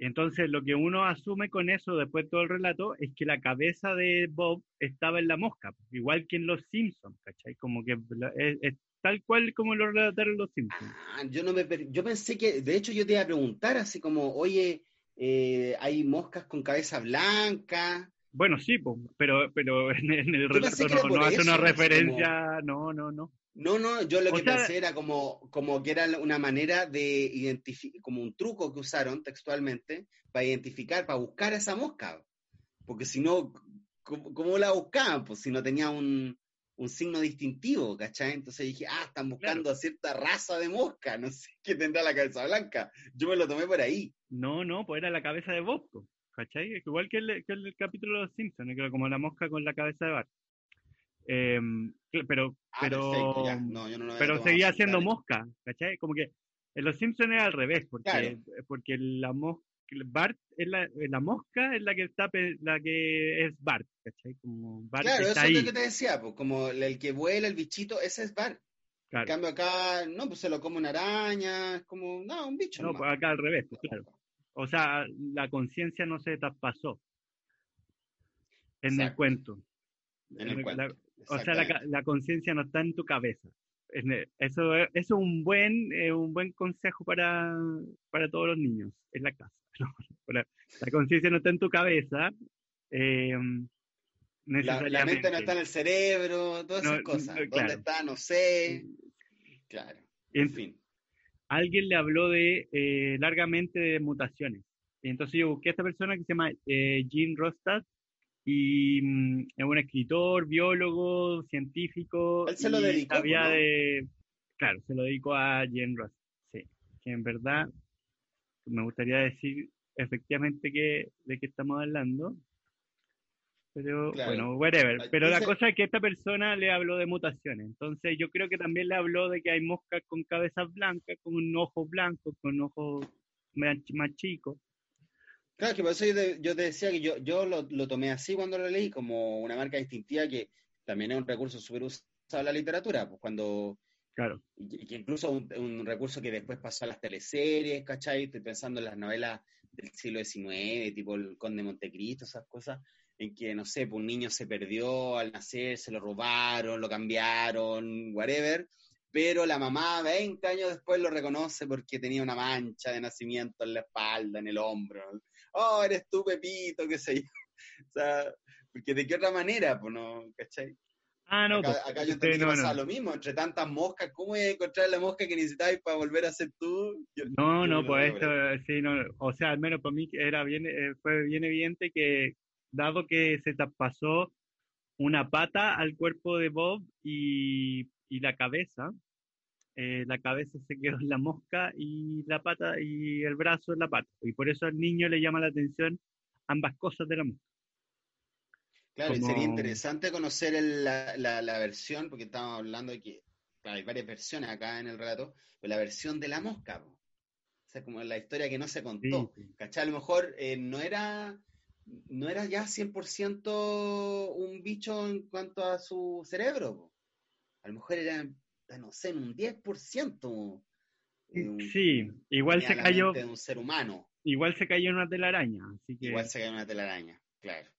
Entonces, lo que uno asume con eso, después de todo el relato, es que la cabeza de Bob estaba en la mosca, igual que en Los Simpsons, ¿cachai? Como que es, tal cual como lo relataron Los Simpsons. Ah, yo, no me, yo pensé que, de hecho, yo te iba a preguntar así como, oye, eh, hay moscas con cabeza blanca. Bueno, sí, pero, pero en, el relato no, hace una referencia, no, no, no. No, no, yo lo que pensé era como, como que era una manera de identificar, como un truco que usaron textualmente para identificar, para buscar a esa mosca. Porque si no, ¿cómo, la buscaban? Pues si no tenía un, un signo distintivo, ¿cachai? Entonces dije, ah, están buscando a cierta raza de mosca, no sé qué tendrá la cabeza blanca. Yo me lo tomé por ahí. No, no, pues era la cabeza de Bob, ¿cachai? Igual que el, que el capítulo de los Simpsons, que era como la mosca con la cabeza de Bart. Em, pero ah, pero, pero seguía siendo mosca, ¿cachai? Como que en los Simpsons es al revés, porque, porque la mosca Bart es la, la, mosca es la que está la que es Bart, ¿cachai? Como Bart claro, eso es lo que te decía, pues, como el que vuela el bichito, ese es Bart. En cambio acá, no, pues se lo come una araña, es como, no, un bicho. No, pues acá al revés, pues, claro. O sea, la conciencia no se traspasó en el cuento. En el cuento. O sea, la, la conciencia no está en tu cabeza, Eso, es un buen, un buen consejo para, para todos los niños en la casa. [laughs] La conciencia no está en tu cabeza. Eh, la, mente no está en el cerebro, todas esas cosas. ¿Dónde está? No sé. Claro. En, fin. Alguien le habló de eh, largamente de mutaciones. Entonces yo busqué a esta persona que se llama eh, Jean Rostad y mm, es un escritor, biólogo, científico. Él se lo dedicó. Había de, claro, se lo dedicó a Jean Rostad. Sí, que en verdad me gustaría decir efectivamente que, de qué estamos hablando. Pero bueno, whatever. Pero la cosa es que esta persona le habló de mutaciones. Entonces yo creo que también le habló de que hay moscas con cabezas blancas, con un ojo blanco, con ojos más, chicos. Claro, que por eso yo te, decía que yo, yo lo, lo, tomé así cuando lo leí, como una marca distintiva que también es un recurso súper usado en la literatura. Pues cuando Claro. Y, que incluso un, un, recurso que después pasó a las teleseries, ¿cachai? Estoy pensando en las novelas del siglo XIX, tipo El Conde Montecristo, esas cosas, en que, no sé, pues un niño se perdió al nacer, se lo robaron, lo cambiaron, whatever, pero la mamá 20 años después lo reconoce porque tenía una mancha de nacimiento en la espalda, en el hombro. Oh, eres tú, Pepito, qué sé yo. [laughs] O sea, porque de qué otra manera, pues no, ¿cachai? Ah, no, acá, pues, yo te no, lo mismo, entre tantas moscas, ¿cómo voy a encontrar la mosca que necesitáis para volver a ser tú? no, no, pues esto, sí, no, o sea, al menos para mí era bien, eh, fue bien evidente que, dado que se pasó una pata al cuerpo de Bob y, y la cabeza, eh, la cabeza se quedó en la mosca y la pata y el brazo en la pata, y por eso al niño le llama la atención ambas cosas de la mosca. Claro, sería interesante conocer la, la, versión, porque estamos hablando de que hay varias versiones acá en el relato, pero la versión de la mosca. O sea, como la historia que no se contó. ¿Cachai? A lo mejor eh, no era no era ya 100% un bicho en cuanto a su cerebro. A lo mejor era, no sé, en un 10%. sí, igual se cayó. De un ser humano. Igual se cayó en una telaraña. Así que... Igual se cayó en una telaraña, claro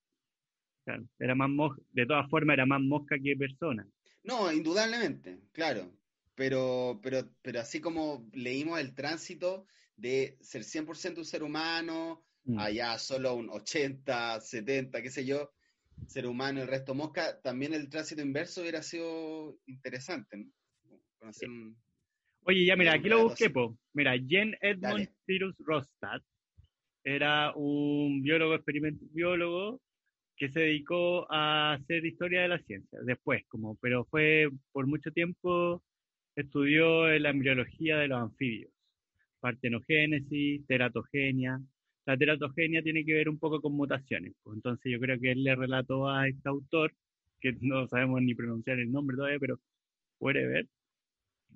era más mosca, de todas formas era más mosca que persona. No, indudablemente, claro. Pero, pero, pero así como leímos el tránsito de ser 100% un ser humano, mm. allá solo un 80, 70, qué sé yo, ser humano, el resto mosca, también el tránsito inverso hubiera sido interesante, Oye, ya mira, aquí lo busqué, po. Mira, Jen Edmund Cyrus Rostad era un biólogo, experimento biólogo, que se dedicó a hacer historia de la ciencia, después, como, pero fue por mucho tiempo, estudió la embriología de los anfibios, partenogénesis, teratogenia. La teratogenia tiene que ver un poco con mutaciones, pues, entonces yo creo que él le relató a este autor, que no sabemos ni pronunciar el nombre todavía, pero puede ver,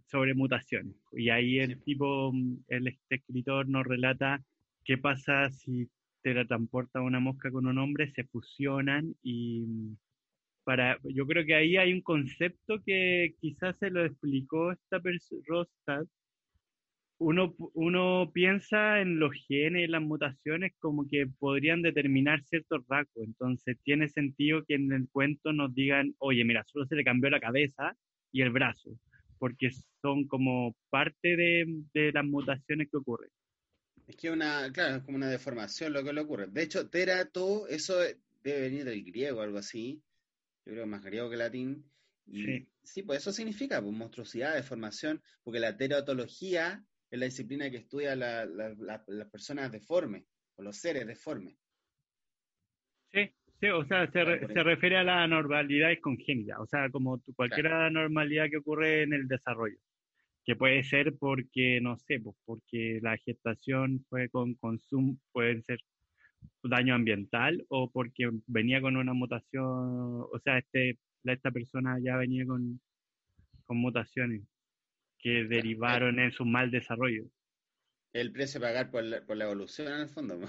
sobre mutaciones. Y ahí el tipo, el este escritor nos relata qué pasa si transporta una mosca con un hombre, se fusionan y mm, para, yo creo que ahí hay un concepto que quizás se lo explicó esta persona. Uno, uno piensa en los genes y las mutaciones como que podrían determinar ciertos rasgos. Entonces tiene sentido que en el cuento nos digan, oye, mira, solo se le cambió la cabeza y el brazo, porque son como parte de, de las mutaciones que ocurren. Es que una, claro, es como una deformación lo que le ocurre. De hecho, terato, eso debe venir del griego, algo así. Yo creo más griego que latín. Y, sí. pues eso significa pues, monstruosidad, deformación, porque la teratología es la disciplina que estudia la, las personas deformes, o los seres deformes. Sí, sí, o sea, se, se refiere a la anormalidad congénita, o sea, como cualquier anormalidad que ocurre en el desarrollo que puede ser porque, no sé, pues porque la gestación fue con consumo, puede ser daño ambiental o porque venía con una mutación, o sea, este, esta persona ya venía con, con mutaciones que derivaron en su mal desarrollo. El precio a pagar por la, por la evolución en el fondo.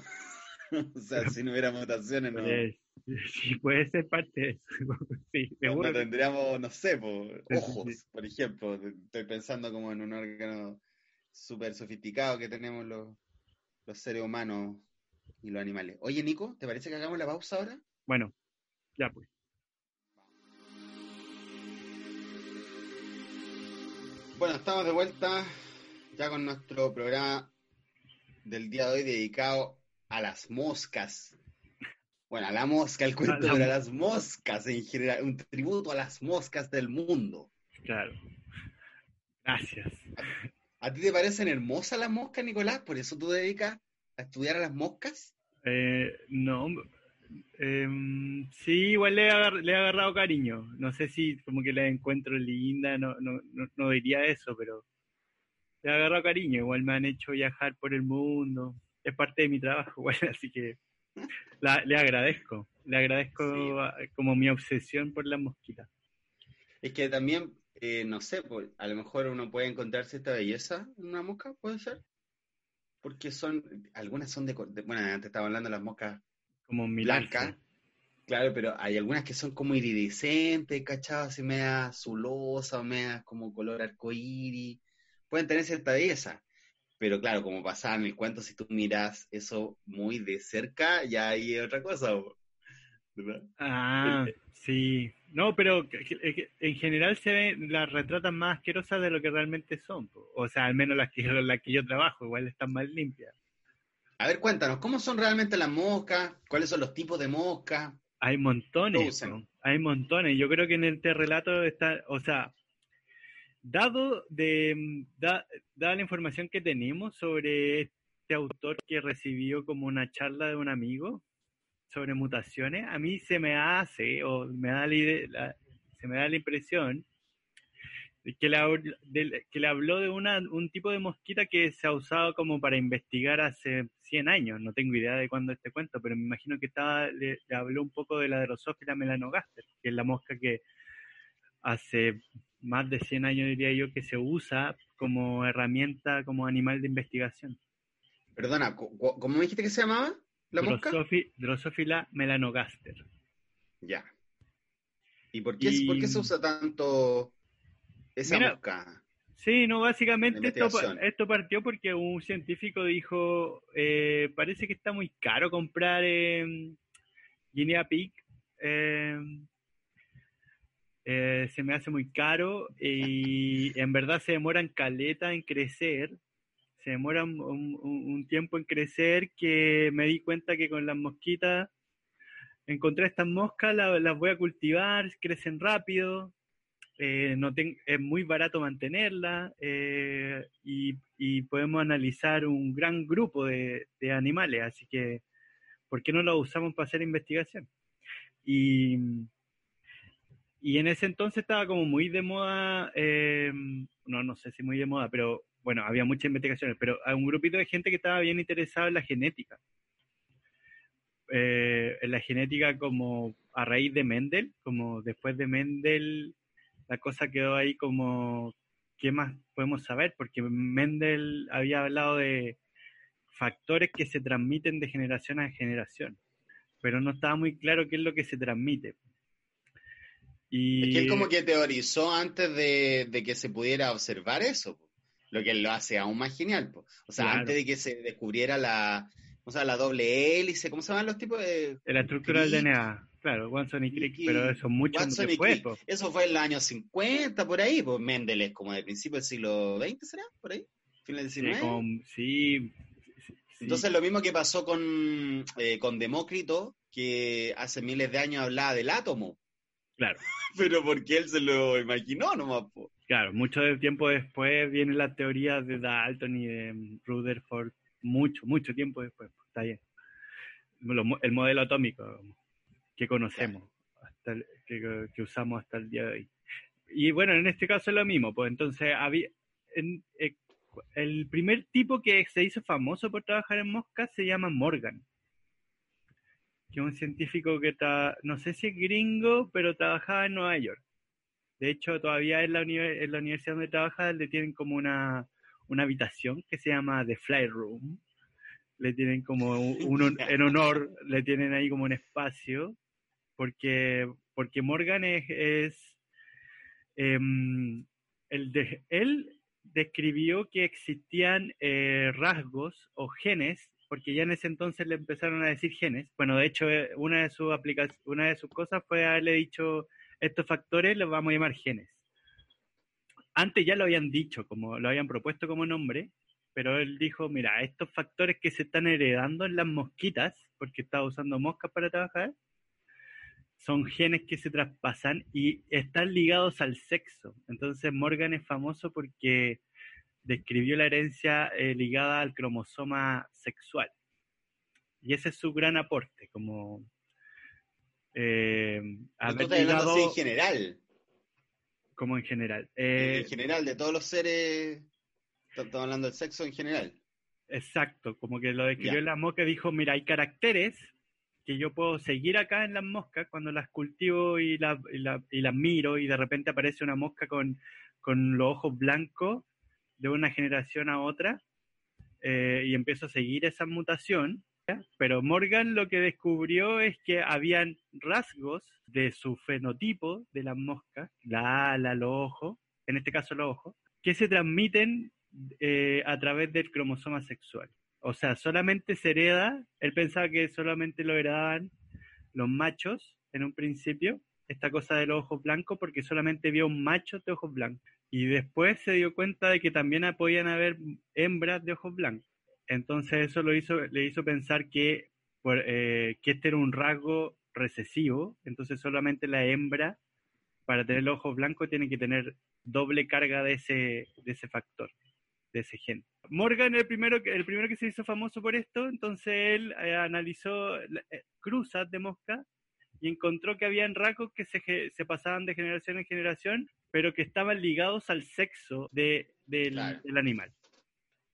[laughs] o sea, si no hubiera mutaciones, no. Sí, [laughs] puede ser parte de eso. [laughs] Sí, seguro. No, tendríamos, no sé, ojos, por ejemplo. Estoy pensando como en un órgano súper sofisticado que tenemos los, los seres humanos y los animales. Oye, Nico, ¿te parece que hagamos la pausa ahora? Bueno, ya pues. Bueno, estamos de vuelta ya con nuestro programa del día de hoy dedicado a las moscas. Bueno, a la mosca, el cuento de las moscas en general, un tributo a las moscas del mundo. Claro. Gracias. ¿A, ti te parecen hermosas las moscas, Nicolás? ¿Por eso tú dedicas a estudiar a las moscas? Eh, no, Em, sí, igual le he, le he, agarrado cariño. No sé si como que la encuentro linda, no, no, no, diría eso, pero le he agarrado cariño. Igual me han hecho viajar por el mundo. Es parte de mi trabajo, [laughs] igual, así que le agradezco. Le agradezco como mi obsesión por las mosquitas. Es que también, eh, no sé, pues, a lo mejor uno puede encontrar cierta belleza en una mosca, puede ser. Porque son, algunas son de, de bueno, antes estaba hablando de las moscas como blanca. Claro, pero hay algunas que son como iridescentes, ¿cachado? Así media azulosa, media como color arcoíris. Pueden tener cierta belleza. Pero claro, como pasaba en el cuento, si tú miras eso muy de cerca, ya hay otra cosa. ¿verdad? Ah, sí. No, pero en general se ven, las retratan más asquerosas de lo que realmente son. O sea, al menos las que, las que yo trabajo, igual están más limpias. A ver, cuéntanos, ¿cómo son realmente las moscas? ¿Cuáles son los tipos de moscas? Hay montones, hay montones. Yo creo que en este relato está, o sea, dado de, da, dada la información que tenemos sobre este autor que recibió como una charla de un amigo sobre mutaciones, a mí se me hace, o me da la, se me da la impresión le, que le habló de una, un tipo de mosquita que se ha usado como para investigar hace 100 años. No tengo idea de cuándo este cuento, pero me imagino que estaba, le, habló un poco de la Drosophila melanogaster, que es la mosca que hace más de 100 años, diría yo, que se usa como herramienta, como animal de investigación. Perdona, ¿cómo me dijiste que se llamaba la mosca? Drosophila melanogaster. Ya. ¿Y por qué, por qué se usa tanto esa mosca. Sí, no, básicamente esto, esto, partió porque un científico dijo, eh, parece que está muy caro comprar eh, Guinea Pig. Em, eh, se me hace muy caro y en verdad se demoran caleta en crecer. Se demoran un, tiempo en crecer que me di cuenta que con las mosquitas encontré estas moscas, las voy a cultivar, crecen rápido, eh, no es muy barato mantenerla eh, y, podemos analizar un gran grupo de, animales, así que ¿por qué no lo usamos para hacer investigación? Y, y en ese entonces estaba como muy de moda, eh, no, no sé si muy de moda, pero bueno, había muchas investigaciones, pero hay un grupito de gente que estaba bien interesado en la genética. en la genética como a raíz de Mendel, como después de Mendel la cosa quedó ahí como, ¿qué más podemos saber? Porque Mendel había hablado de factores que se transmiten de generación a generación, pero no estaba muy claro qué es lo que se transmite. Y... Es que él como que teorizó antes de, que se pudiera observar eso, lo que lo hace aún más genial. O sea, antes de que se descubriera la, o sea, la doble hélice, ¿cómo se llaman los tipos de...? La estructura del DNA. Claro, Watson y Crick, pero eso mucho después. Eso fue en los años 50, por ahí, pues Mendel es como de principio del siglo XX, ¿será? Por ahí, final del XIX. Sí, Entonces lo mismo que pasó con, eh, con Demócrito, que hace miles de años hablaba del átomo. Claro. [laughs] pero porque él se lo imaginó nomás. Po. Claro, mucho tiempo después viene la teoría de Dalton y de Rutherford, mucho, mucho tiempo después, está bien. El modelo atómico que conocemos, hasta que, usamos hasta el día de hoy. Y bueno, en este caso es lo mismo, pues entonces había, eh, el primer tipo que se hizo famoso por trabajar en moscas se llama Morgan, que es un científico que está, no sé si es gringo, pero trabajaba en Nueva York. De hecho, todavía en la, en la universidad donde trabaja le tienen como una, una habitación que se llama The Fly Room. Le tienen como [laughs] un, en honor, le tienen ahí como un espacio porque, porque Morgan es, em, el de, él describió que existían eh, rasgos o genes, porque ya en ese entonces le empezaron a decir genes. Bueno, de hecho, eh, una de sus una de sus cosas fue haberle dicho estos factores los vamos a llamar genes. antes ya lo habían dicho, como lo habían propuesto como nombre, pero él dijo, mira, estos factores que se están heredando en las mosquitas, porque estaba usando moscas para trabajar, son genes que se traspasan y están ligados al sexo. Entonces Morgan es famoso porque describió la herencia eh, ligada al cromosoma sexual. Y ese es su gran aporte, como... Eh, haber ligado, en general. Como en general. en eh, general, de todos los seres, estamos hablando del sexo en general. Exacto, como que lo describió en la mosca, dijo, mira, hay caracteres que yo puedo seguir acá en las moscas cuando las cultivo y, la, y, las miro y de repente aparece una mosca con, con los ojos blancos de una generación a otra eh, y empiezo a seguir esa mutación. Pero Morgan lo que descubrió es que habían rasgos de su fenotipo de las moscas, la ala, los ojos, en este caso los ojos, que se transmiten eh, a través del cromosoma sexual. O sea, solamente se hereda, él pensaba que solamente lo heredaban los machos en un principio, esta cosa de los ojos blancos, porque solamente vio un macho de ojos blancos. Y después se dio cuenta de que también podían haber hembras de ojos blancos. Entonces eso lo hizo, le hizo pensar que, eh, que este era un rasgo recesivo, entonces solamente la hembra para tener los ojos blancos tiene que tener doble carga de ese, de ese factor, de ese gen. Morgan el primero, el primero que se hizo famoso por esto, entonces él eh, analizó eh, cruzas de mosca y encontró que habían rasgos que se, se, pasaban de generación en generación, pero que estaban ligados al sexo de, del, animal.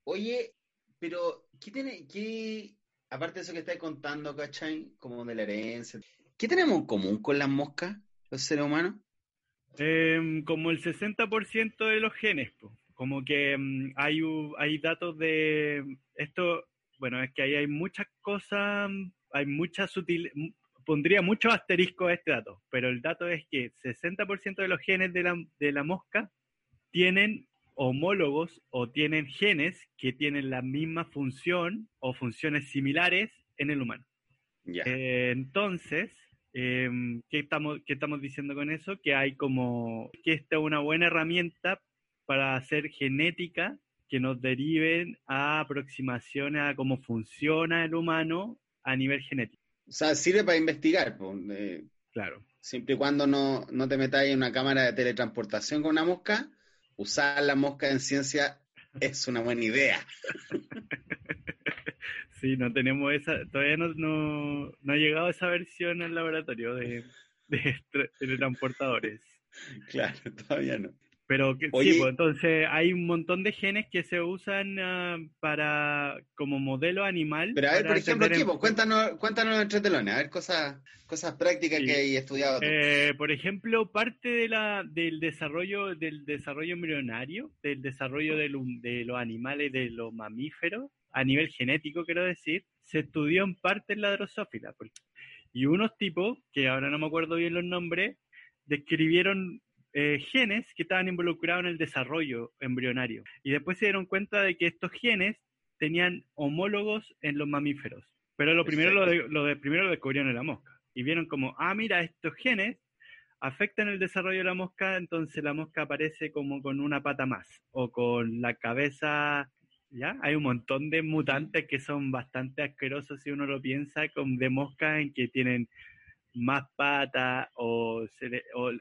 Oye, pero ¿qué tiene, qué, aparte de eso que estáis contando, ¿cachai? Como de la herencia, ¿qué tenemos en común con las moscas, los seres humanos? Em, como el 60% de los genes, pues. Como que mm, hay, hay datos de esto, bueno, es que ahí hay muchas cosas, hay muchas sutil, pondría mucho asterisco a este dato, pero el dato es que 60% de los genes de la, de la mosca tienen homólogos o tienen genes que tienen la misma función o funciones similares en el humano. Eh, entonces, em, ¿qué, estamos, ¿qué estamos diciendo con eso? Que hay como que esta es una buena herramienta para hacer genética que nos deriven a aproximaciones a cómo funciona el humano a nivel genético. O sea, sirve para investigar. claro. Siempre y cuando no, no te metas en una cámara de teletransportación con una mosca, usar la mosca en ciencia es una buena idea. [laughs] sí, no tenemos esa, todavía no, no, no ha llegado esa versión al laboratorio de, de [laughs] teletransportadores. Claro, todavía no. Pero sí, pues, entonces hay un montón de genes que se usan ah, para como modelo animal. Pero a ver, por ejemplo, aquí, pues, cuéntanos, cuéntanos entre telones, a ver cosas, cosas prácticas que hay estudiado. Eh, por ejemplo, parte de la, del desarrollo, del desarrollo embrionario, del desarrollo de, de los animales, de los mamíferos, a nivel genético, quiero decir, se estudió en parte en la drosófila. Y unos tipos, que ahora no me acuerdo bien los nombres, describieron eh, genes que estaban involucrados en el desarrollo embrionario. Y después se dieron cuenta de que estos genes tenían homólogos en los mamíferos. Pero lo primero lo, de, primero lo descubrieron en la mosca. Y vieron como, ah, mira, estos genes afectan el desarrollo de la mosca, entonces la mosca aparece como con una pata más o con la cabeza, ¿ya? Hay un montón de mutantes que son bastante asquerosos si uno lo piensa, con, de moscas en que tienen más pata o,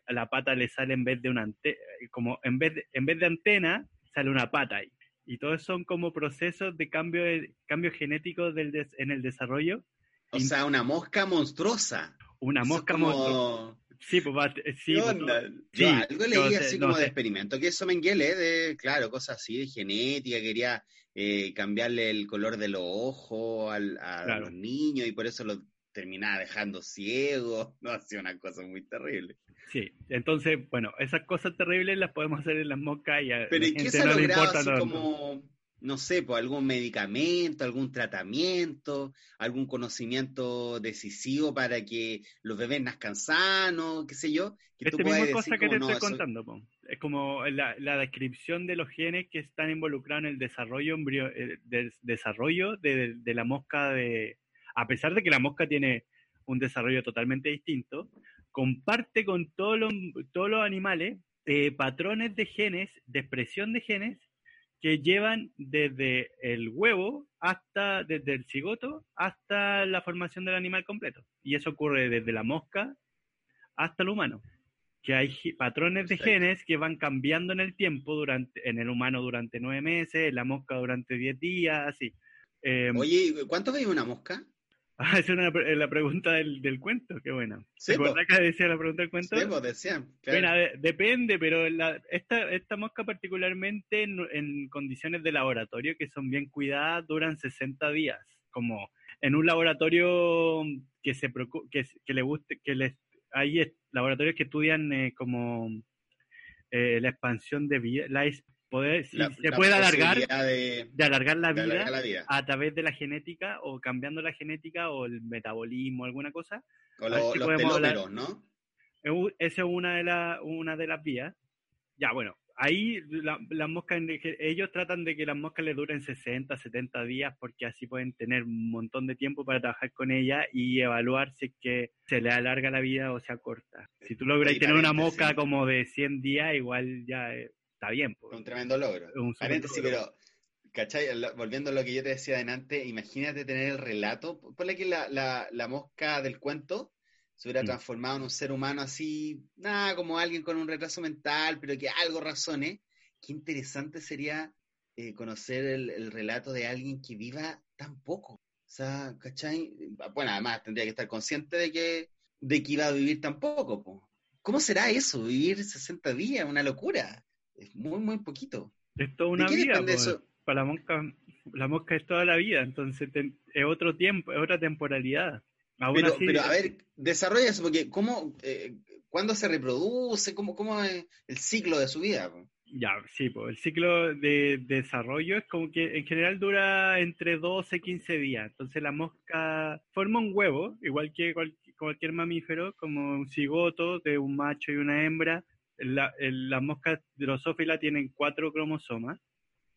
la pata le sale en vez de una antena, como en vez de, en vez de antena sale una pata ahí. Y todos son como procesos de cambio, de, cambio genético del en el desarrollo. O sea, una mosca monstruosa. Una mosca monstruosa. Sí, pues sí, pues, Yo algo leí así como de experimento, que eso Mengele, de, claro, cosas así de genética, quería eh, cambiarle el color de los ojos al, a los niños y por eso lo terminaba dejando ciego, [laughs] no hacía una cosa muy terrible. Sí, entonces, bueno, esas cosas terribles las podemos hacer en las moscas y Pero ¿y qué se ha logrado así como, no sé, pues algún medicamento, algún tratamiento, algún conocimiento decisivo para que los bebés nazcan sanos, qué sé yo? Que Esta misma cosa que te estoy contando, es como la, descripción de los genes que están involucrados en el desarrollo, eh, desarrollo de la mosca de, a pesar de que la mosca tiene un desarrollo totalmente distinto, comparte con todos los, todos los animales eh, patrones de genes, de expresión de genes, que llevan desde el huevo hasta, desde el cigoto hasta la formación del animal completo. Y eso ocurre desde la mosca hasta el humano. Que hay patrones de genes que van cambiando en el tiempo, durante, en el humano durante nueve meses, en la mosca durante diez días, así. Em, Oye, ¿cuánto vive una mosca? Ah, es una, eh, la pregunta del, del cuento, qué buena. ¿Se acuerdas que decía la pregunta del cuento? Sí, pues decían. Bueno, depende, pero la, esta, esta mosca particularmente en, condiciones de laboratorio que son bien cuidadas duran 60 días, como en un laboratorio que se que, que le guste, que les, hay laboratorios que estudian eh, como eh, la expansión de vida, la, poder, si se puede alargar, de, alargar, la, vida a través de la genética o cambiando la genética o el metabolismo, alguna cosa. O los telómeros, ¿no? Esa es una de, la, una de las vías. Ya, bueno, ahí las moscas, ellos tratan de que las moscas le duren 60, 70 días porque así pueden tener un montón de tiempo para trabajar con ella y evaluar si es que se le alarga la vida o se acorta. Si tú logras tener una mosca como de 100 días, igual ya está bien. Un tremendo logro. Un Paréntesis, pero, ¿cachai? Volviendo a lo que yo te decía adelante, imagínate tener el relato, ponle que la, la, la mosca del cuento se hubiera mm. transformado en un ser humano así, nada, como alguien con un retraso mental, pero que algo razone. Qué interesante sería eh, conocer el, relato de alguien que viva tan poco. O sea, ¿cachai? Bueno, además tendría que estar consciente de que, de que iba a vivir tan poco. ¿Cómo será eso? Vivir 60 días, una locura es muy, muy poquito. Es toda una vida. Para la mosca, la mosca es toda la vida, entonces es otro tiempo, es otra temporalidad. pero, a ver, desarrolla eso, porque ¿cómo, eh, ¿cuándo se reproduce? ¿Cómo, ¿Cómo es el ciclo de su vida? Ya, sí, pues el ciclo de, desarrollo es como que en general dura entre 12 y 15 días. Entonces la mosca forma un huevo, igual que cualquier mamífero, como un cigoto de un macho y una hembra, la, las moscas drosófilas tienen cuatro cromosomas.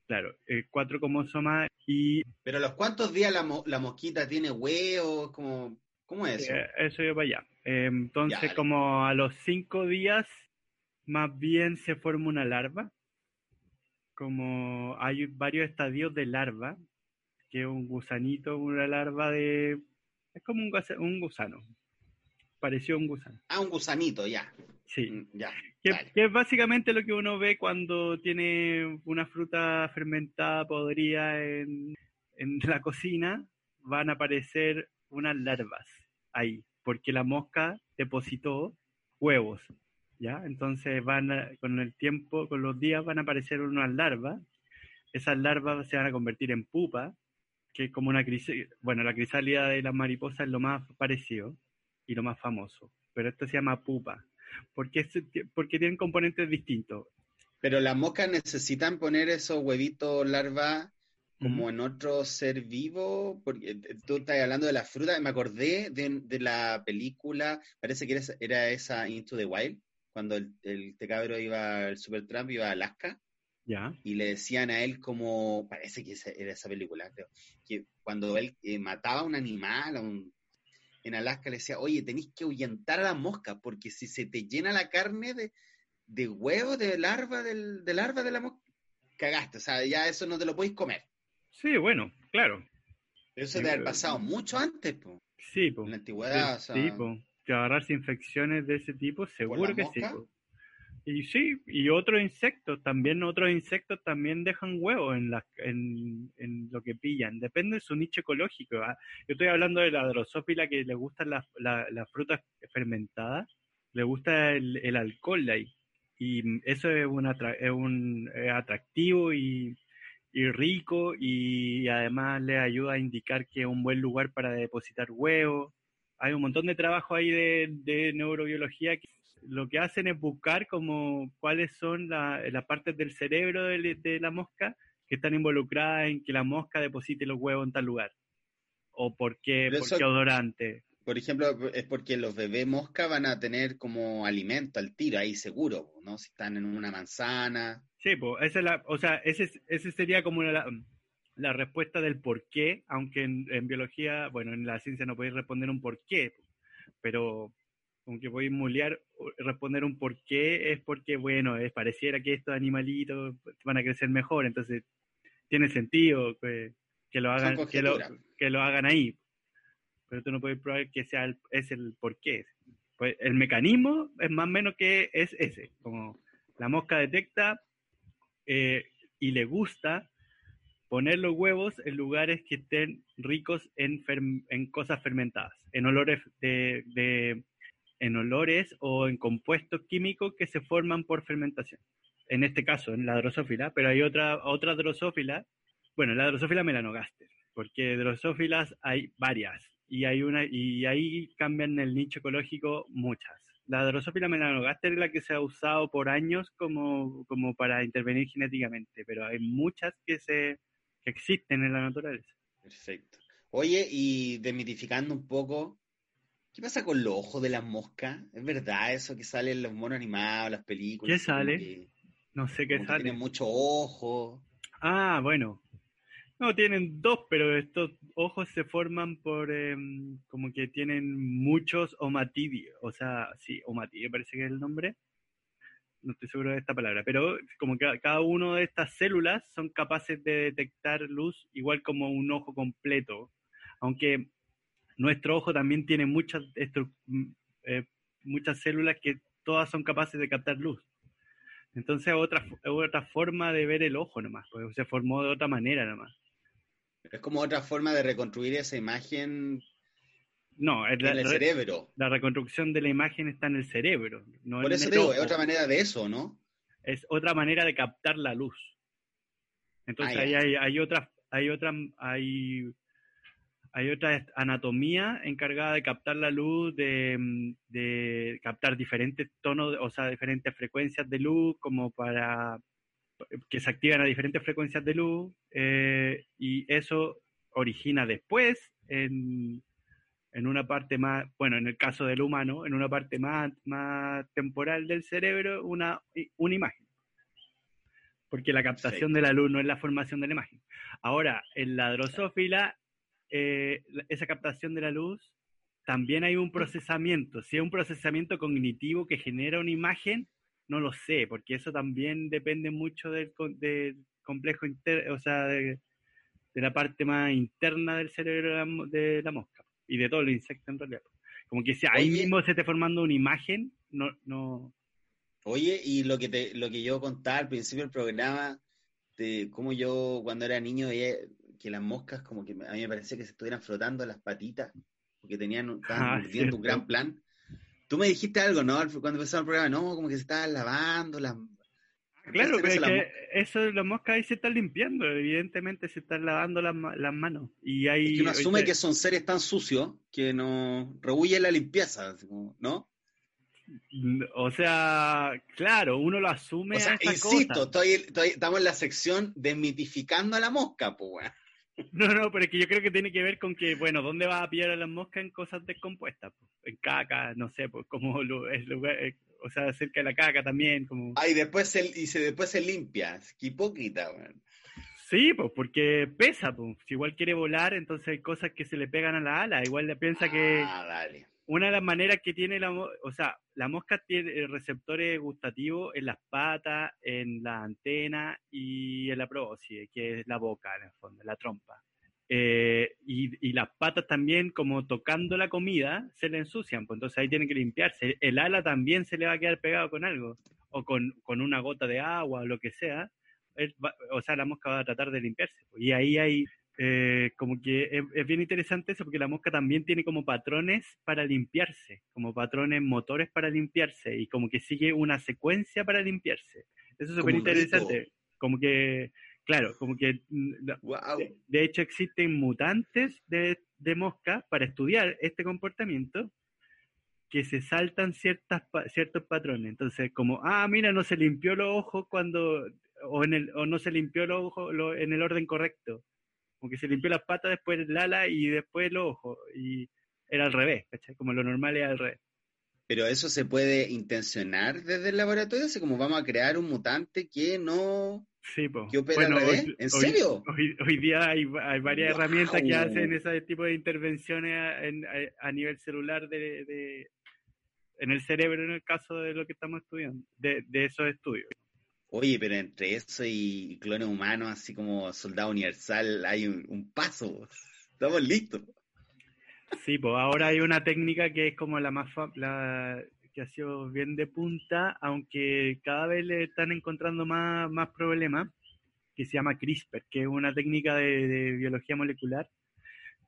Claro, eh, cuatro cromosomas y... Pero los cuántos días la, la mosquita tiene huevos? ¿Cómo, cómo es eso? Eh, eso yo para allá. Eh, entonces, como a los cinco días, más bien se forma una larva. Como hay varios estadios de larva, que es un gusanito, una larva de... Es como un, un gusano. Pareció un gusano. Ah, un gusanito, ya. Sí. Mm, ya. Que, es básicamente lo que uno ve cuando tiene una fruta fermentada podrida en, en [laughs] la cocina, van a aparecer unas larvas ahí, porque la mosca depositó huevos, ¿ya? Entonces van con el tiempo, con los días van a aparecer unas larvas, esas larvas se van a convertir en pupa, que es como una crisálida, bueno, la crisálida de las mariposas es lo más parecido y lo más famoso, pero esto se llama pupa porque, porque tienen componentes distintos. Pero las moscas necesitan poner esos huevitos larva como en otro ser vivo, porque eh, tú estás hablando de la fruta, me acordé de, la película, parece que era, esa Into the Wild, cuando el, el cabro iba, el Super Trump iba a Alaska, ya. y le decían a él como, parece que era esa película, creo, que cuando él eh, mataba a un animal, a un en Alaska le decía, oye, tenéis que ahuyentar a las moscas, porque si se te llena la carne de, de huevo, de larva, del, de larva de la mosca, cagaste, o sea, ya eso no te lo podéis comer. Sí, bueno, claro. Eso debe haber pasado mucho antes, po. Sí, po. En la antigüedad, sí, Que agarrarse infecciones de ese tipo, seguro que sí. Y sí, y otros insectos, también otros insectos también dejan huevos en, la, en, en, lo que pillan, depende de su nicho ecológico. ¿ah? Yo estoy hablando de la drosófila que le gustan las, las frutas fermentadas, le gusta el, alcohol ahí, y eso es, es un atractivo y, y, rico y además le ayuda a indicar que es un buen lugar para depositar huevos. Hay un montón de trabajo ahí de, de neurobiología que lo que hacen es buscar como cuáles son las partes del cerebro de, la mosca que están involucradas en que la mosca deposite los huevos en tal lugar. O por qué, por qué odorante. Por ejemplo, es porque los bebés mosca van a tener como alimento al tiro ahí seguro, ¿no? Si están en una manzana. Sí, pues, esa es la, o sea, ese, ese sería como la, la respuesta del por qué, aunque en, en, biología, bueno, en la ciencia no podéis responder un por qué, pero como que voy a mulear, responder un por qué, es porque, bueno, es, pareciera que estos animalitos van a crecer mejor, entonces tiene sentido que, lo hagan que lo, que lo, hagan ahí. Pero tú no puedes probar que sea el, es el por qué. Pues el mecanismo es más o menos que es ese, como la mosca detecta eh, y le gusta poner los huevos en lugares que estén ricos en, en cosas fermentadas, en olores de, en olores o en compuestos químicos que se forman por fermentación. En este caso, en la drosófila, pero hay otra, otra drosófila, bueno, la drosófila melanogaster, porque drosófilas hay varias y hay una y ahí cambian el nicho ecológico muchas. La drosófila melanogaster es la que se ha usado por años como, como para intervenir genéticamente, pero hay muchas que se que existen en la naturaleza. Perfecto. Oye, y demitificando un poco, ¿qué pasa con los ojos de las moscas? ¿Es verdad eso que sale en los monos animados, las películas? ¿Qué sale? no sé qué sale. Tienen mucho ojo. Ah, bueno. No, tienen dos, pero estos ojos se forman por, em, como que tienen muchos omatidios, o sea, sí, omatidio parece que es el nombre, no estoy seguro de esta palabra, pero como que cada una de estas células son capaces de detectar luz igual como un ojo completo, aunque nuestro ojo también tiene muchas, mm, eh, muchas células que todas son capaces de captar luz. Entonces es otra, otra forma de ver el ojo nomás, porque se formó de otra manera nomás. Es como otra forma de reconstruir esa imagen no, es la, en el cerebro. La reconstrucción de la imagen está en el cerebro. No Por eso digo, es otra manera de eso, ¿no? Es otra manera de captar la luz. Entonces ah, ahí hay, hay otra, hay otra, hay, hay otra anatomía encargada de captar la luz, de, de captar diferentes tonos, o sea, diferentes frecuencias de luz, como para que se activan a diferentes frecuencias de luz, eh, y eso origina después en en una parte más, bueno, en el caso del humano, en una parte más, más temporal del cerebro, una, una imagen. Porque la captación de la luz no es la formación de la imagen. Ahora, en la drosófila, eh, esa captación de la luz, también hay un procesamiento. Si es un procesamiento cognitivo que genera una imagen, no lo sé, porque eso también depende mucho del, complejo, o sea, de, la parte más interna del cerebro de la mosca y de todos los insectos en realidad. Como que si ahí mismo se esté formando una imagen, no, no. Oye, y lo que te, lo que yo contaba al principio del programa, de cómo yo cuando era niño veía que las moscas como que a mí me parecía que se estuvieran frotando las patitas, porque tenían, estaban ah, un gran plan. Tú me dijiste algo, ¿no? Cuando empezó el programa, no, como que se estaban lavando las, Claro, pero es que eso las moscas ahí se están limpiando, evidentemente se están lavando las, manos. Y hay, que uno asume que son seres tan sucios que no rehuye la limpieza, ¿no? O sea, claro, uno lo asume. O sea, insisto, estamos en la sección desmitificando a la mosca, pues, No, no, pero es que yo creo que tiene que ver con que, bueno, ¿dónde vas a pillar a las moscas en cosas descompuestas? En caca, no sé, pues como es lugar, eh, o sea, cerca de la caca también. Como... Ah, y después se, y se, después se limpia. Qué hipócrita, weón. Sí, pues porque pesa, pues. Si igual quiere volar, entonces hay cosas que se le pegan a la ala. Igual le piensa que. Ah, dale. Una de las maneras que tiene la o sea, la mosca tiene receptores gustativos en las patas, en la antena y en la probóscide, que es la boca en el fondo, la trompa. Eh, y, las patas también, como tocando la comida, se le ensucian, pues entonces ahí tienen que limpiarse. El ala también se le va a quedar pegado con algo, o con, una gota de agua, o lo que sea. o sea, la mosca va a tratar de limpiarse. Pues, y ahí hay, eh, como que es, bien interesante eso, porque la mosca también tiene como patrones para limpiarse, como patrones motores para limpiarse, y como que sigue una secuencia para limpiarse. Eso es súper interesante. Como que Claro, como que mm, de, hecho existen mutantes de, de moscas para estudiar este comportamiento que se saltan ciertas, ciertos patrones. Entonces, como, ah, mira, no se limpió los ojos cuando, o, en el, o no se limpió los ojos en el orden correcto. Como que se limpió las patas, después el ala y después los ojos. Y era al revés, ¿cachai? Como lo normal es al revés. Pero eso se puede intencionar desde el laboratorio, así como vamos a crear un mutante que no Sí, pues. ¿Qué opera Hoy, ¿En serio? Hoy, día hay, hay varias herramientas que hacen ese tipo de intervenciones a, nivel celular de, en el cerebro en el caso de lo que estamos estudiando, de, de esos estudios. Oye, pero entre eso y clones humanos, así como soldado universal, hay un, paso. [laughs] Estamos listos. Sí, pues ahora hay una técnica que es como la más la que ha sido bien de punta, aunque cada vez le están encontrando más, más problemas, que se llama CRISPR, que es una técnica de, de biología molecular,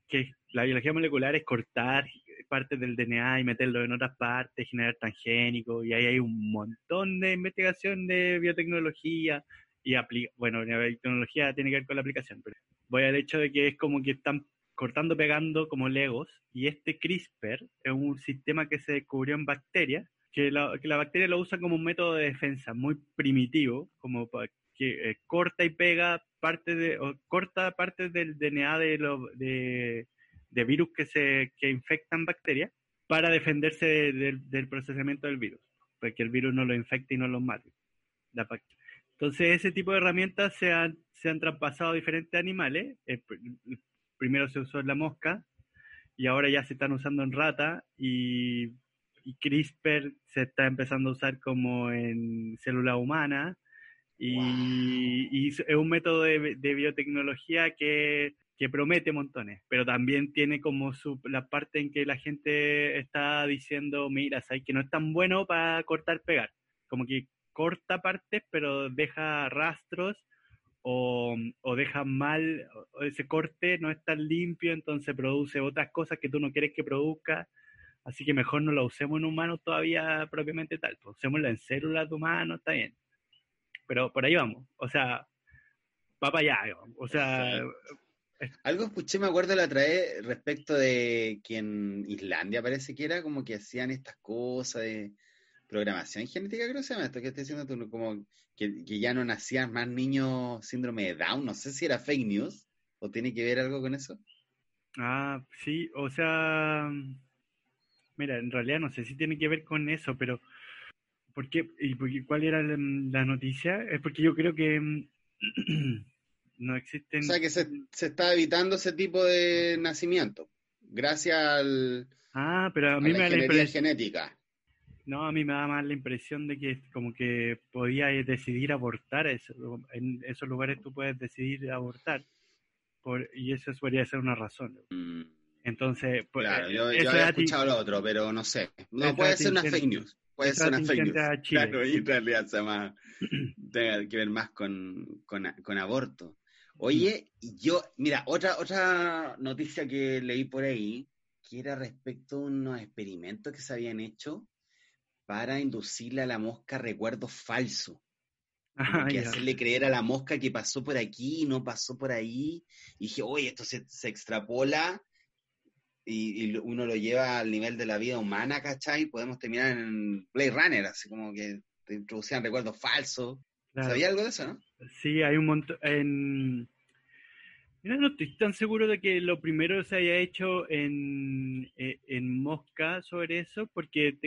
que la biología molecular es cortar partes del DNA y meterlo en otras partes, generar transgénicos, y ahí hay un montón de investigación de biotecnología y bueno, la biotecnología tiene que ver con la aplicación, pero voy al hecho de que es como que están cortando, pegando como legos, y este CRISPR es un sistema que se descubrió en bacterias, que la, que la bacteria lo usa como un método de defensa muy primitivo, como que eh, corta y pega parte de, o corta partes del DNA de, lo, de, de virus que, se, que infectan bacterias para defenderse del procesamiento del virus, porque el virus no lo infecte y no lo mate. Entonces, ese tipo de herramientas se han, se han traspasado a diferentes animales. primero se usó en la mosca y ahora ya se están usando en rata y, CRISPR se está empezando a usar como en célula humana y, es un método de, de biotecnología que que promete montones, pero también tiene como su, la parte en que la gente está diciendo, mira, sabes que no es tan bueno para cortar, pegar, como que corta partes, pero deja rastros o, o deja mal, ese corte no es tan limpio, entonces produce otras cosas que tú no quieres que produzca, así que mejor no lo usemos en humanos todavía propiamente tal, pues usémosla en células de humanos, está bien, pero por ahí vamos, o sea, va para allá, o sea, algo escuché, me acuerdo la otra vez, respecto de que en Islandia parece que era como que hacían estas cosas de programación genética, creo que se llama esto que estás diciendo tú, como que, ya no nacían más niños síndrome de Down, no sé si era fake news o tiene que ver algo con eso. Ah, sí, o sea, mira, en realidad no sé si tiene que ver con eso, pero ¿por qué? ¿Y cuál era la, la noticia? Es porque yo creo que no existen... O sea que se, está evitando ese tipo de nacimiento, gracias al... Ah, pero a mí me da la impresión... genética. No, a mí me da más la impresión de que como que podía decidir abortar, eso, en esos lugares tú puedes decidir abortar, por, y eso podría ser una razón. Mm. Entonces, pues, claro, yo, yo había escuchado lo otro, pero no sé. No puede ser una fake news. Puede ser una fake news. Claro, y en realidad se llama, [clears throat] tiene que ver más con, con, con aborto. Oye, yo, mira, otra, otra noticia que leí por ahí, que era respecto a unos experimentos que se habían hecho para inducirle a la mosca recuerdos falsos. Ah, que hacerle creer a la mosca que pasó por aquí y no pasó por ahí. Y dije, oye, esto se, extrapola y, uno lo lleva al nivel de la vida humana, ¿cachai? Podemos terminar en Blade Runner, así como que te introducían recuerdos falsos. ¿Sabía algo de eso, no? Sí, hay un montón. En... no estoy tan seguro de que lo primero se haya hecho en, eh, en Mosca sobre eso, porque